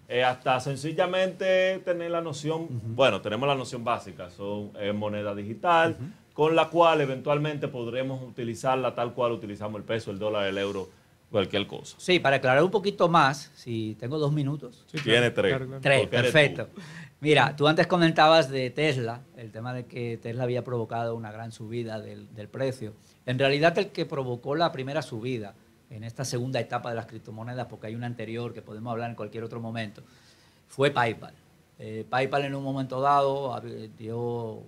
Eh, hasta sencillamente tener la noción, bueno, tenemos la noción básica, son moneda digital, con la cual eventualmente podremos utilizarla tal cual utilizamos el peso, el dólar, el euro, cualquier cosa. Sí, para aclarar un poquito más, si tengo dos minutos. Sí, Tiene tres. claro, claro. Tres, perfecto. tú. Mira, tú antes comentabas de Tesla, el tema de que Tesla había provocado una gran subida del, del precio. En realidad, el que provocó la primera subida en esta segunda etapa de las criptomonedas, porque hay una anterior que podemos hablar en cualquier otro momento, fue PayPal. Eh, PayPal en un momento dado dio,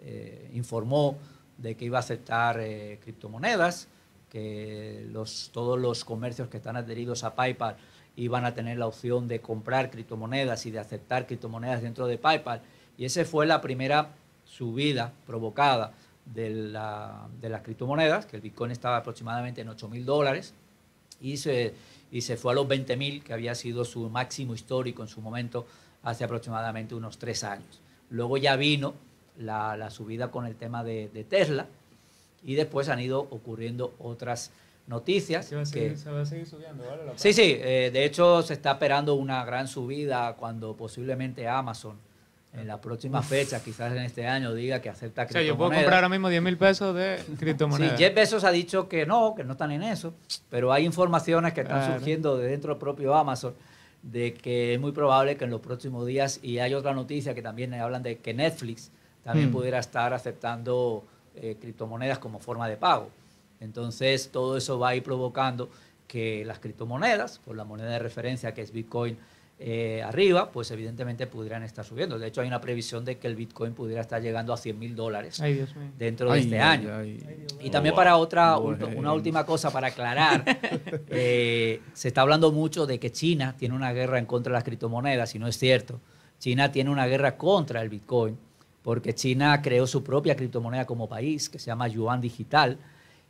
eh, informó de que iba a aceptar eh, criptomonedas, que los, todos los comercios que están adheridos a PayPal iban a tener la opción de comprar criptomonedas y de aceptar criptomonedas dentro de PayPal. Y esa fue la primera subida provocada de, la- de las criptomonedas, que el Bitcoin estaba aproximadamente en 8 mil dólares y se, y se fue a los 20 mil, que había sido su máximo histórico en su momento hace aproximadamente unos tres años. Luego ya vino la, la subida con el tema de, de Tesla y después han ido ocurriendo otras noticias. Se va a que- seguir, se va a seguir subiendo, ¿vale? La Sí, sí, eh, de hecho se está esperando una gran subida cuando posiblemente Amazon en la próxima fecha, quizás en este año, diga que acepta O sea, yo puedo criptomonedas. comprar ahora mismo 10 mil pesos de Sí, criptomonedas. Jeff Bezos ha dicho que no, que no están en eso, pero hay informaciones que están Claro. surgiendo de dentro del propio Amazon de que es muy probable que en los próximos días, y hay otra noticia que también hablan de que Netflix también Hmm. pudiera estar aceptando eh, criptomonedas como forma de pago. Entonces, todo eso va a ir provocando que las criptomonedas, por la moneda de referencia que es Bitcoin eh, arriba, pues evidentemente pudieran estar subiendo. De hecho, hay una previsión de que el Bitcoin pudiera estar llegando a 100 mil dólares Ay, dentro de Ay, este ay, año. ay. Y también para otra, una última cosa para aclarar, <laughs> eh, se está hablando mucho de que China tiene una guerra en contra de las criptomonedas y no es cierto. China tiene una guerra contra el Bitcoin porque China creó su propia criptomoneda como país que se llama Yuan Digital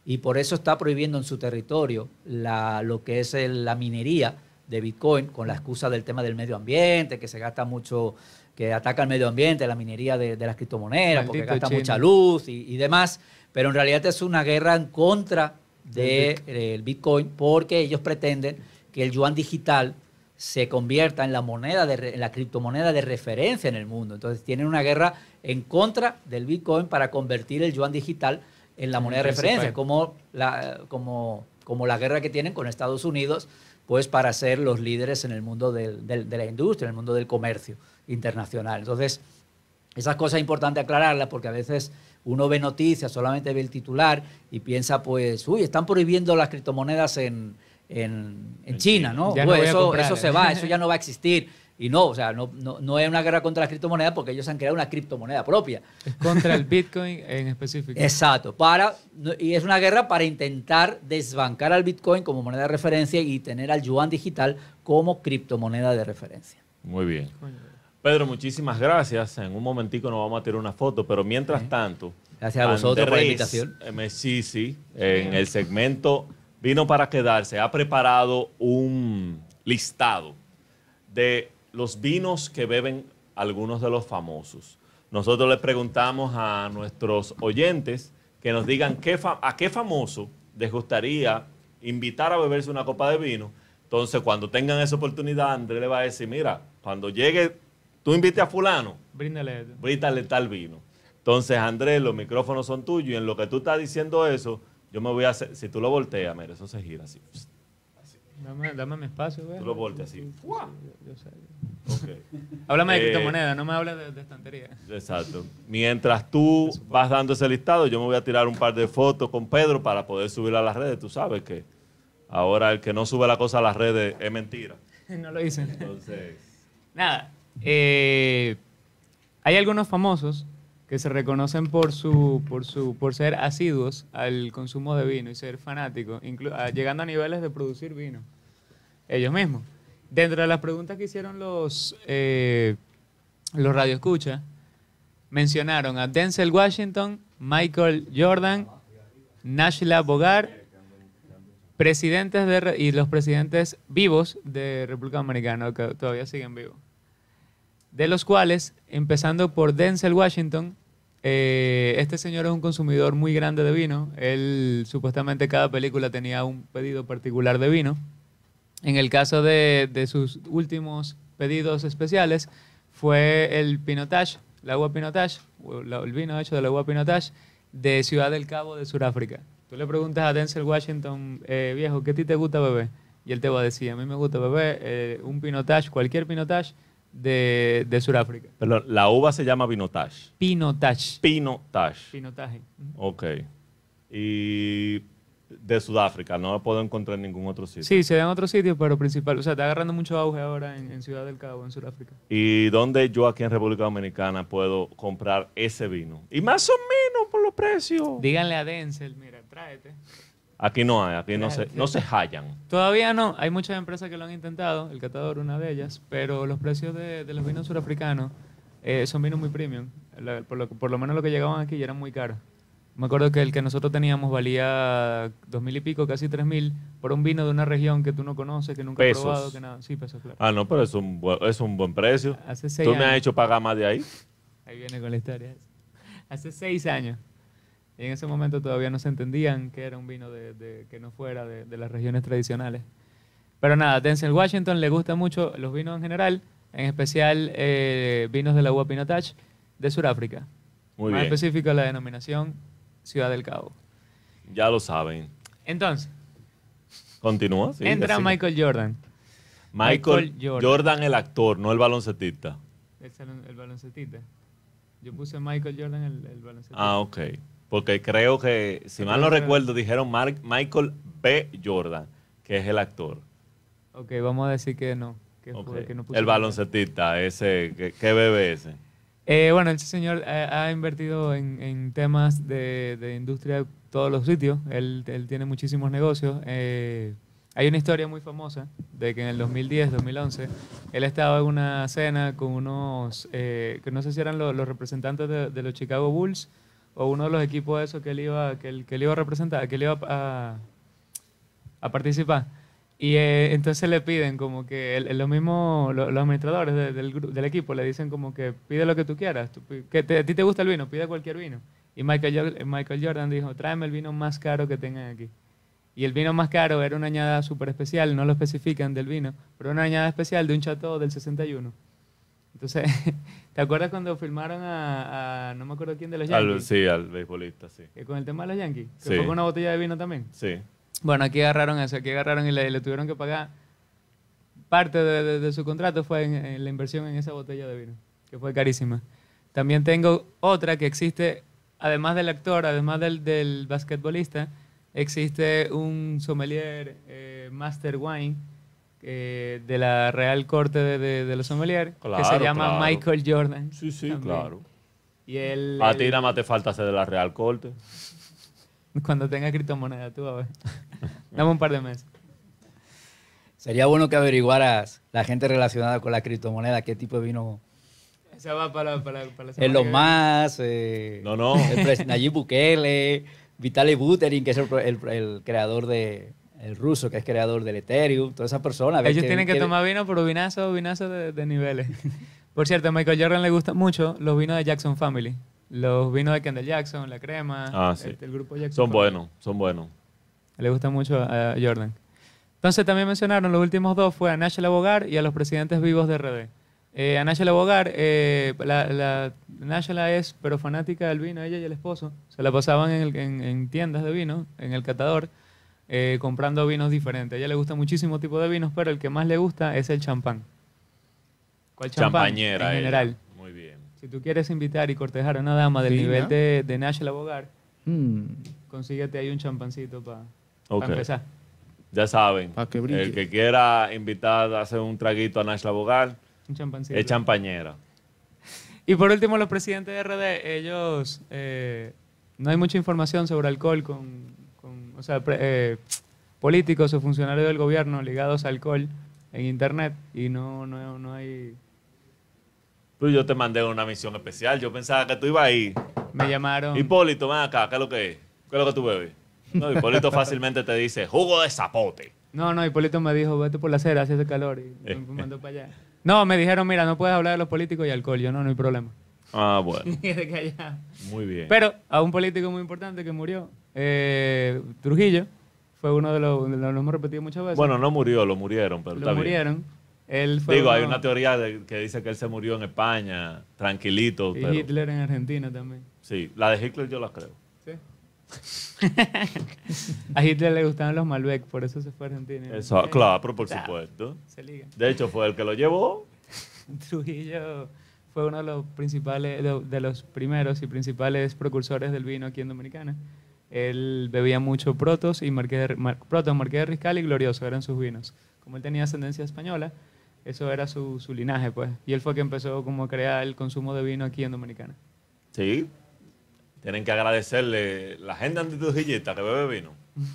y por eso está prohibiendo en su territorio la- lo que es el- la minería de Bitcoin con la excusa del tema del medio ambiente, que se gasta mucho, que ataca el medio ambiente, la minería de, de las criptomonedas, porque gasta China. mucha luz y, y demás, pero en realidad es una guerra en contra del Bitcoin porque ellos pretenden que el yuan digital se convierta en la moneda de en la criptomoneda de referencia en el mundo. Entonces tienen una guerra en contra del Bitcoin para convertir el yuan digital en la moneda de referencia, como la, como, como la guerra que tienen con Estados Unidos, pues para ser los líderes en el mundo del- del- de la industria, en el mundo del comercio internacional. Entonces, esas cosas es importante aclararlas porque a veces uno ve noticias, solamente ve el titular y piensa, pues, uy, están prohibiendo las criptomonedas en, en- en En China, China. ¿no? No Pues eso, comprar. eso se va, eso ya <laughs> no va a existir. Y no, o sea, no, no, no es una guerra contra las criptomonedas porque ellos han creado una criptomoneda propia. Contra el Bitcoin en específico. Exacto, para, y es una guerra para intentar desbancar al Bitcoin como moneda de referencia y tener al yuan digital como criptomoneda de referencia. Muy bien. Pedro, muchísimas gracias. En un momentico nos vamos a tirar una foto, pero mientras tanto. Gracias a vosotros por la invitación. Mesisi, en el segmento Vino para Quedarse, ha preparado un listado de los vinos que beben algunos de los famosos. Nosotros les preguntamos a nuestros oyentes que nos digan qué a qué famoso les gustaría invitar a beberse una copa de vino. Entonces, cuando tengan esa oportunidad, Andrés le va a decir, mira, cuando llegue, tú invite a fulano, Bríndale. brítale tal vino. Entonces, Andrés, los micrófonos son tuyos y en lo que tú estás diciendo eso, yo me voy a hacer, si tú lo volteas, mira, eso se gira así. Dame, dame mi espacio, güey. Tú lo volteas así. Sí, sí, yo, yo sé. Ok. <laughs> Háblame de Eh, criptomonedas, no me hables de, de estantería. Exacto. Mientras tú vas dando ese listado, yo me voy a tirar un par de fotos con Pedro para poder subirla a las redes. Tú sabes que ahora el que no sube la cosa a las redes es mentira. <laughs> no lo dicen. Entonces, Nada. eh, hay algunos famosos que se reconocen por su, por su, por ser asiduos al consumo de vino y ser fanáticos, llegando a niveles de producir vino ellos mismos. Dentro de las preguntas que hicieron los eh, los radioescuchas, mencionaron a Denzel Washington, Michael Jordan, Nashla Bogart, presidentes de, y los presidentes vivos de República Dominicana, que todavía siguen vivos. De los cuales, empezando por Denzel Washington, eh, este señor es un consumidor muy grande de vino. Él supuestamente cada película tenía un pedido particular de vino. En el caso de, de sus últimos pedidos especiales fue el Pinotage, el agua Pinotage, el vino hecho de la agua Pinotage de Ciudad del Cabo de Sudáfrica. Tú le preguntas a Denzel Washington, eh, viejo, ¿qué a ti te gusta beber? Y él te va a decir, a mí me gusta beber eh, un Pinotage, cualquier Pinotage de, de Sudáfrica. Pero la uva se llama Vinotage. Pinotage. Pinotage. Pinotaje. Ok. Y de Sudáfrica, no la puedo encontrar en ningún otro sitio. Sí, se da en otros sitios, pero principal, o sea, está agarrando mucho auge ahora en, en Ciudad del Cabo, en Sudáfrica. ¿Y dónde yo aquí en República Dominicana puedo comprar ese vino? Y más o menos por los precios. Díganle a Denzel, mira, tráete. Aquí no hay, aquí no se, no se hallan. Todavía no, hay muchas empresas que lo han intentado, el Catador una de ellas, pero los precios de, de los vinos surafricanos eh, son vinos muy premium. La- por, lo, por lo menos lo que llegaban aquí ya eran muy caros. Me acuerdo que el que nosotros teníamos valía dos mil y pico, casi tres mil, por un vino de una región que tú no conoces, que nunca Pesos. has probado, que nada. Sí, pesos, claro. Ah, no, pero es un, buen- es un buen precio. Hace seis Tú me has años. hecho pagar más de ahí. Ahí viene con la historia. Hace seis años. Y en ese momento todavía no se entendían que era un vino de, de- que no fuera de, de las regiones tradicionales. Pero nada, Denzel Washington le gusta mucho los vinos en general, en especial eh, vinos de la uva Pinotage de Sudáfrica. Muy Más bien. específico la denominación Ciudad del Cabo. Ya lo saben. Entonces, Continúa. sigue, entra. Michael Jordan, Michael Michael Jordan. Jordan. el actor, no el baloncetista. el, el baloncetista. Yo puse Michael Jordan el, el baloncetista. Ah, ok. Porque creo que, si mal no recuerdo, dijeron Mar- Michael B. Jordan, que es el actor. Ok, vamos a decir que no. Que Ok. fue- que no puse el baloncetista, ese, ¿qué, qué bebé ese? Eh, bueno, ese señor eh, ha invertido en, en temas de, de industria en todos los sitios. Él, él tiene muchísimos negocios. Eh, hay una historia muy famosa de que en el 2010, 2011, él estaba en una cena con unos, eh, que no sé si eran los, los representantes de, de los Chicago Bulls o uno de los equipos de esos que él iba, que él, que él iba a representar, que él iba a, a participar. Y eh, entonces le piden como que el- los mismos, lo- los, administradores de- del, del equipo le dicen como que pide lo que tú quieras, tú que te- a ti te gusta el vino, pide cualquier vino. Y Michael, Michael Jordan dijo, tráeme el vino más caro que tengan aquí. Y el vino más caro era una añada súper especial, no lo especifican del vino, pero una añada especial de un chateau del 61. Entonces, <laughs> ¿te acuerdas cuando filmaron a, a- no me acuerdo quién de los Al, Yankees? sí, al beisbolista, sí. Eh, Con el tema de los Yankees, que Sí. fue con una botella de vino también. Sí. Bueno, aquí agarraron eso, aquí agarraron y le, le tuvieron que pagar. Parte de, de- de su contrato fue en, en la inversión en esa botella de vino, que fue carísima. También tengo otra que existe, además del actor, además del, del basquetbolista, existe un sommelier eh, Master Wine eh, de la Real Corte de, de- de los Sommeliers, que se Claro, llama claro. Michael Jordan. Sí, sí, también. claro. Y él, A ti nada más te falta ser de la Real Corte. cuando tenga criptomonedas, tú a ver. <laughs> Dame un par de meses. Sería bueno que averiguaras la gente relacionada con la criptomoneda, qué tipo de vino Esa va para, para, para la viene. más. eh, No, no. el Nayib Bukele, Vitaly Buterin, que es el, el- el creador de. El ruso, que es creador del Ethereum, toda esa persona. Ellos tienen que tomar vino, pero vinazo, vinazo de, de niveles. <laughs> Por cierto, a Michael Jordan le gustan mucho los vinos de Jackson Family. Los vinos de Kendall Jackson, La Crema, Ah, sí. este, el grupo Jackson Son Family. buenos, son buenos. Le gusta mucho a a Jordan. Entonces también mencionaron los últimos dos fue a Nash Bogar y a los presidentes vivos de RD. Eh, a Nash Bogar, eh, la, la Nashla es pero fanática del vino, ella y el esposo. Se la pasaban en, el- en- en tiendas de vino, en el catador, eh, comprando vinos diferentes. A ella le gusta muchísimo tipo de vinos, pero el que más le gusta es el champán. ¿Cuál champán? Champañera. En ella. general. Muy bien. Si tú quieres invitar y cortejar a una dama del Sí, nivel ¿no? de, de Nash Bogar, Mm, consíguete ahí un champancito para Ok. empezar. Ya saben. Pa' que brille. El que quiera invitar a hacer un traguito a Nash Bogar, Un champancito. es champañera. <laughs> Y por último, los presidentes de RD, ellos, eh, no hay mucha información sobre alcohol con, con- o sea, eh, políticos o funcionarios del gobierno ligados a alcohol en internet y no, no, no hay... Pues yo te mandé una misión especial. Yo pensaba que tú ibas ahí. Me llamaron... Hipólito, ven acá, ¿qué es lo que es? ¿Qué es lo que tú bebes? No, Hipólito fácilmente te dice jugo de zapote. No, no, Hipólito me dijo, vete por la acera, hace ese calor y Eh. me mandó para allá. No, me dijeron, mira, no puedes hablar de los políticos y alcohol. Yo no, no hay problema. Ah, bueno. <laughs> De que allá. Muy bien. Pero a un político muy importante que murió, eh, Trujillo, fue uno de los, de los- lo hemos repetido muchas veces. bueno, no murió, lo murieron, pero está lo bien. murieron. Él fue Digo, hay una teoría de- que dice que él se murió en España, tranquilito. Y pero- Hitler en Argentina también. Sí, la de Hitler yo la creo. Sí. <laughs> a Hitler le gustaban los Malbec, por eso se fue a Argentina. Eso, claro, por claro, supuesto. Se liga. De hecho, fue el que lo llevó. <laughs> Trujillo fue uno de los principales, de, de los primeros y principales precursores del vino aquí en Dominicana. Él bebía mucho Protos y Marqués de, Mar- Protos, Marqués de Riscal y Glorioso eran sus vinos. Como él tenía ascendencia española, eso era su, su linaje, pues. Y él fue que empezó como a crear el consumo de vino aquí en Dominicana. Sí. Tienen que agradecerle, la gente antitrujillista que bebe vino,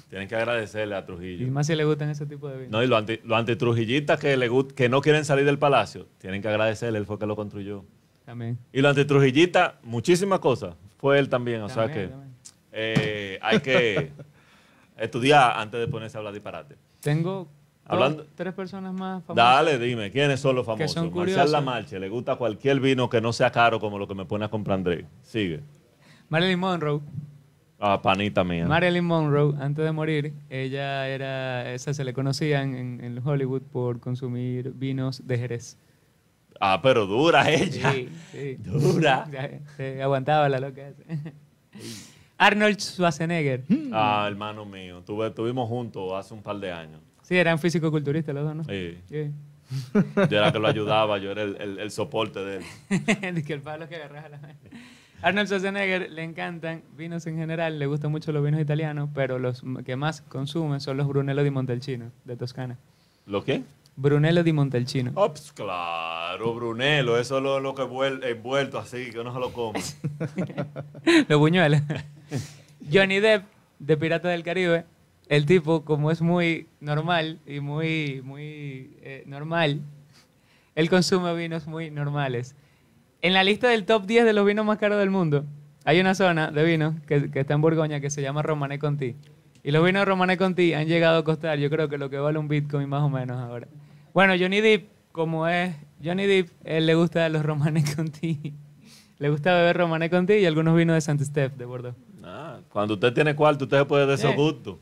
tienen que agradecerle a Y Trujillo. más si le gustan ese tipo de vinos. No, y los, anti, los antitrujillistas que, le, gust- que no quieren salir del palacio, tienen que agradecerle, él fue que lo construyó. También. Y los antitrujillistas, muchísimas cosas, fue él también. O sea que también. Eh, hay que <laughs> estudiar antes de ponerse a hablar disparate. Tengo Hablando- tres personas más famosas. Dale, dime, ¿quiénes son los famosos? son Marcial. Lamarche, le gusta cualquier vino que no sea caro como lo que me pone a comprar Andrés. Sigue. Marilyn Monroe. Ah, panita mía. Marilyn Monroe, antes de morir, ella era, esa se le conocían en, en Hollywood por consumir vinos de Jerez. ah, pero dura ella. Sí, sí. <laughs> Dura. Se aguantaba la loca esa. Arnold Schwarzenegger. Ah, hermano mío, tuve, estuvimos juntos hace un par de años. Sí, eran físico-culturistas los dos, ¿no? Sí. Sí. Yo era que lo ayudaba, yo era el, el- el soporte de él. <laughs> De que el palo que agarraba la mano. Arnold Schwarzenegger le encantan vinos en general, le gustan mucho los vinos italianos, pero los que más consume son los Brunello di Montalcino, de Toscana. ¿Lo qué? Brunello di Montalcino. Pues claro, Brunello, eso es lo, lo que vuel- envuelto así, que uno se lo come. <laughs> Los buñuelos. <laughs> Johnny Depp, de Pirata del Caribe, el tipo, como es muy normal y muy, muy eh, normal, él consume vinos muy normales. En la lista del top 10 de los vinos más caros del mundo, hay una zona de vinos que, que está en Borgoña que se llama Romané Conti. Y los vinos Romané Conti han llegado a costar, yo creo que lo que vale un Bitcoin más o menos ahora. Bueno, Johnny Depp, como es Johnny Depp, él le gusta los Romané Conti. <laughs> Le gusta beber Romané Conti y algunos vinos de Saint Steph de Bordeaux. Ah, cuando usted tiene cuarto, usted se puede de esos Eh. gustos.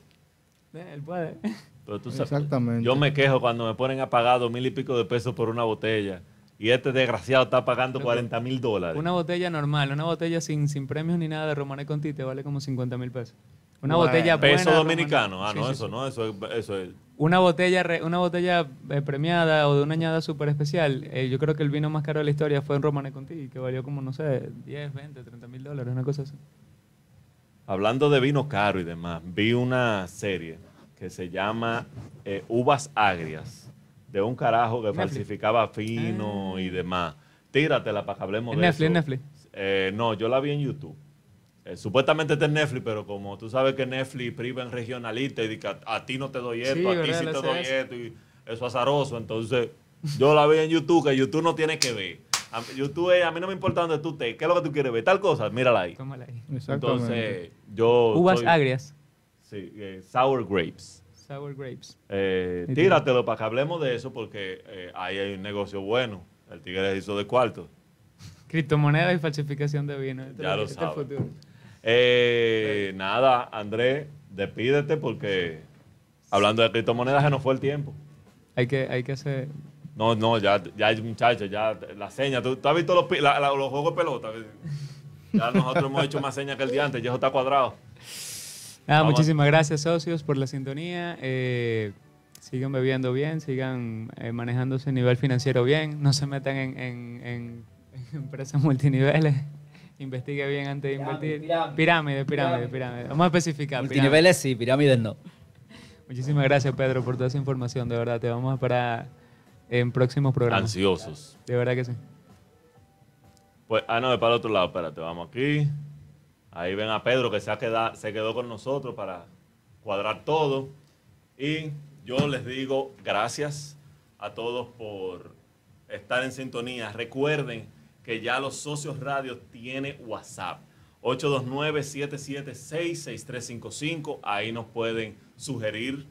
Eh, Él puede. Pero tú sabes, Exactamente. Yo me quejo cuando me ponen a pagar dos mil y pico de pesos por una botella. Y este desgraciado está pagando Loco, 40 mil dólares. Una botella normal, una botella sin, sin premios ni nada de Romané Conti te vale como 50 mil pesos. Una Bueno. botella buena Peso de dominicano. Ah, Sí, no, sí, eso sí. no, eso es, eso es. Una botella, re- una botella eh, premiada o de una añada súper especial. eh, yo creo que el vino más caro de la historia fue en Romané Conti, que valió como, no sé, 10, 20, 30 mil dólares, una cosa así. Hablando de vino caro y demás, vi una serie que se llama eh, Uvas Agrias, de un carajo que Netflix. falsificaba fino y demás. Tíratela para que hablemos ¿En de Netflix, eso. Netflix? Eh, no, yo la vi en YouTube. Eh, supuestamente está en Netflix, pero como tú sabes que Netflix priva en regionalista y dice a, a ti no te doy esto, Sí, a ti sí te doy esto, y eso es azaroso. Entonces, yo la vi en YouTube, que YouTube no tiene que ver. A, YouTube es, a mí no me importa dónde tú estés, qué es lo que tú quieres ver, tal cosa, mírala ahí. Tómala ahí. Entonces, yo. Uvas soy- agrias, Sí, eh, sour grapes. sour grapes. Eh, tíratelo para que hablemos de eso porque eh, ahí hay un negocio bueno. El tigre hizo de cuarto. Criptomonedas y falsificación de vino. Este Ya lo este es el sabe. futuro. Eh, nada, Andrés, despídete porque hablando de criptomonedas se nos fue el tiempo. Hay que, hay que hacer... No, no, ya, ya muchachos, ya la seña. ¿Tú, tú has visto los, pi- la- la- los juegos de pelota? Ya nosotros hemos hecho más señas que el día antes, ya eso está cuadrado. Nada, Vamos. muchísimas gracias, socios, por la sintonía. Eh, sigan bebiendo bien, sigan eh, manejándose a nivel financiero bien. No se metan en, en- en- en empresas multiniveles. Investigue bien antes de invertir. pirámide. Pirámide, pirámide, Pirámide. pirámide. Vamos a especificar. pirámide. Multiniveles sí, pirámides no. Muchísimas gracias, Pedro, por toda esa información. De verdad, te vamos a esperar en próximos programas. Ansiosos. De verdad que sí. Pues, ah, no, es para el otro lado, espérate, vamos aquí. Ahí ven a Pedro que se, ha quedado, se quedó con nosotros para cuadrar todo. Y yo les digo gracias a todos por estar en sintonía. Recuerden que ya los socios radio tiene WhatsApp. 829-776-6355. Ahí nos pueden sugerir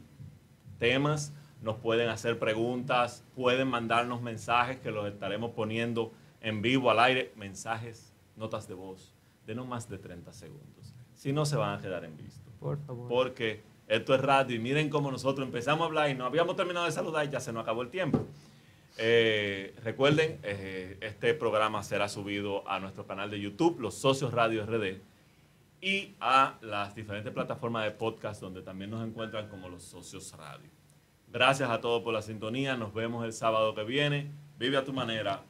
temas, nos pueden hacer preguntas, pueden mandarnos mensajes que los estaremos poniendo en vivo al aire. Mensajes, notas de voz de no más de 30 segundos. Si no, se van a quedar en visto. Por favor. Porque esto es radio y miren cómo nosotros empezamos a hablar y no habíamos terminado de saludar y ya se nos acabó el tiempo. Eh, recuerden, eh, este programa será subido a nuestro canal de YouTube, Los Socios Radio RD, y a las diferentes plataformas de podcast donde también nos encuentran como Los Socios Radio. Gracias a todos por la sintonía. Nos vemos el sábado que viene. Vive a tu manera.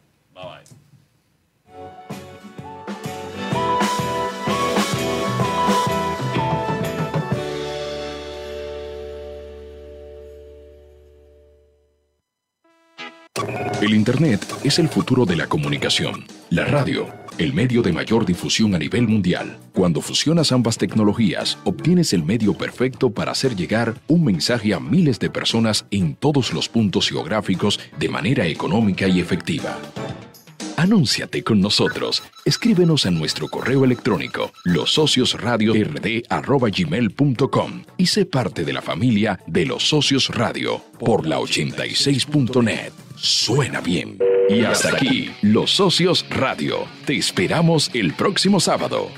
El Internet es el futuro de la comunicación. La radio, el medio de mayor difusión a nivel mundial. Cuando fusionas ambas tecnologías, obtienes el medio perfecto para hacer llegar un mensaje a miles de personas en todos los puntos geográficos de manera económica y efectiva. Anúnciate con nosotros. Escríbenos a nuestro correo electrónico losociosradiord@gmail.com y sé parte de la familia de los socios radio por la 86.net. Suena bien. Y hasta aquí, Los Socios Radio. Te esperamos el próximo sábado.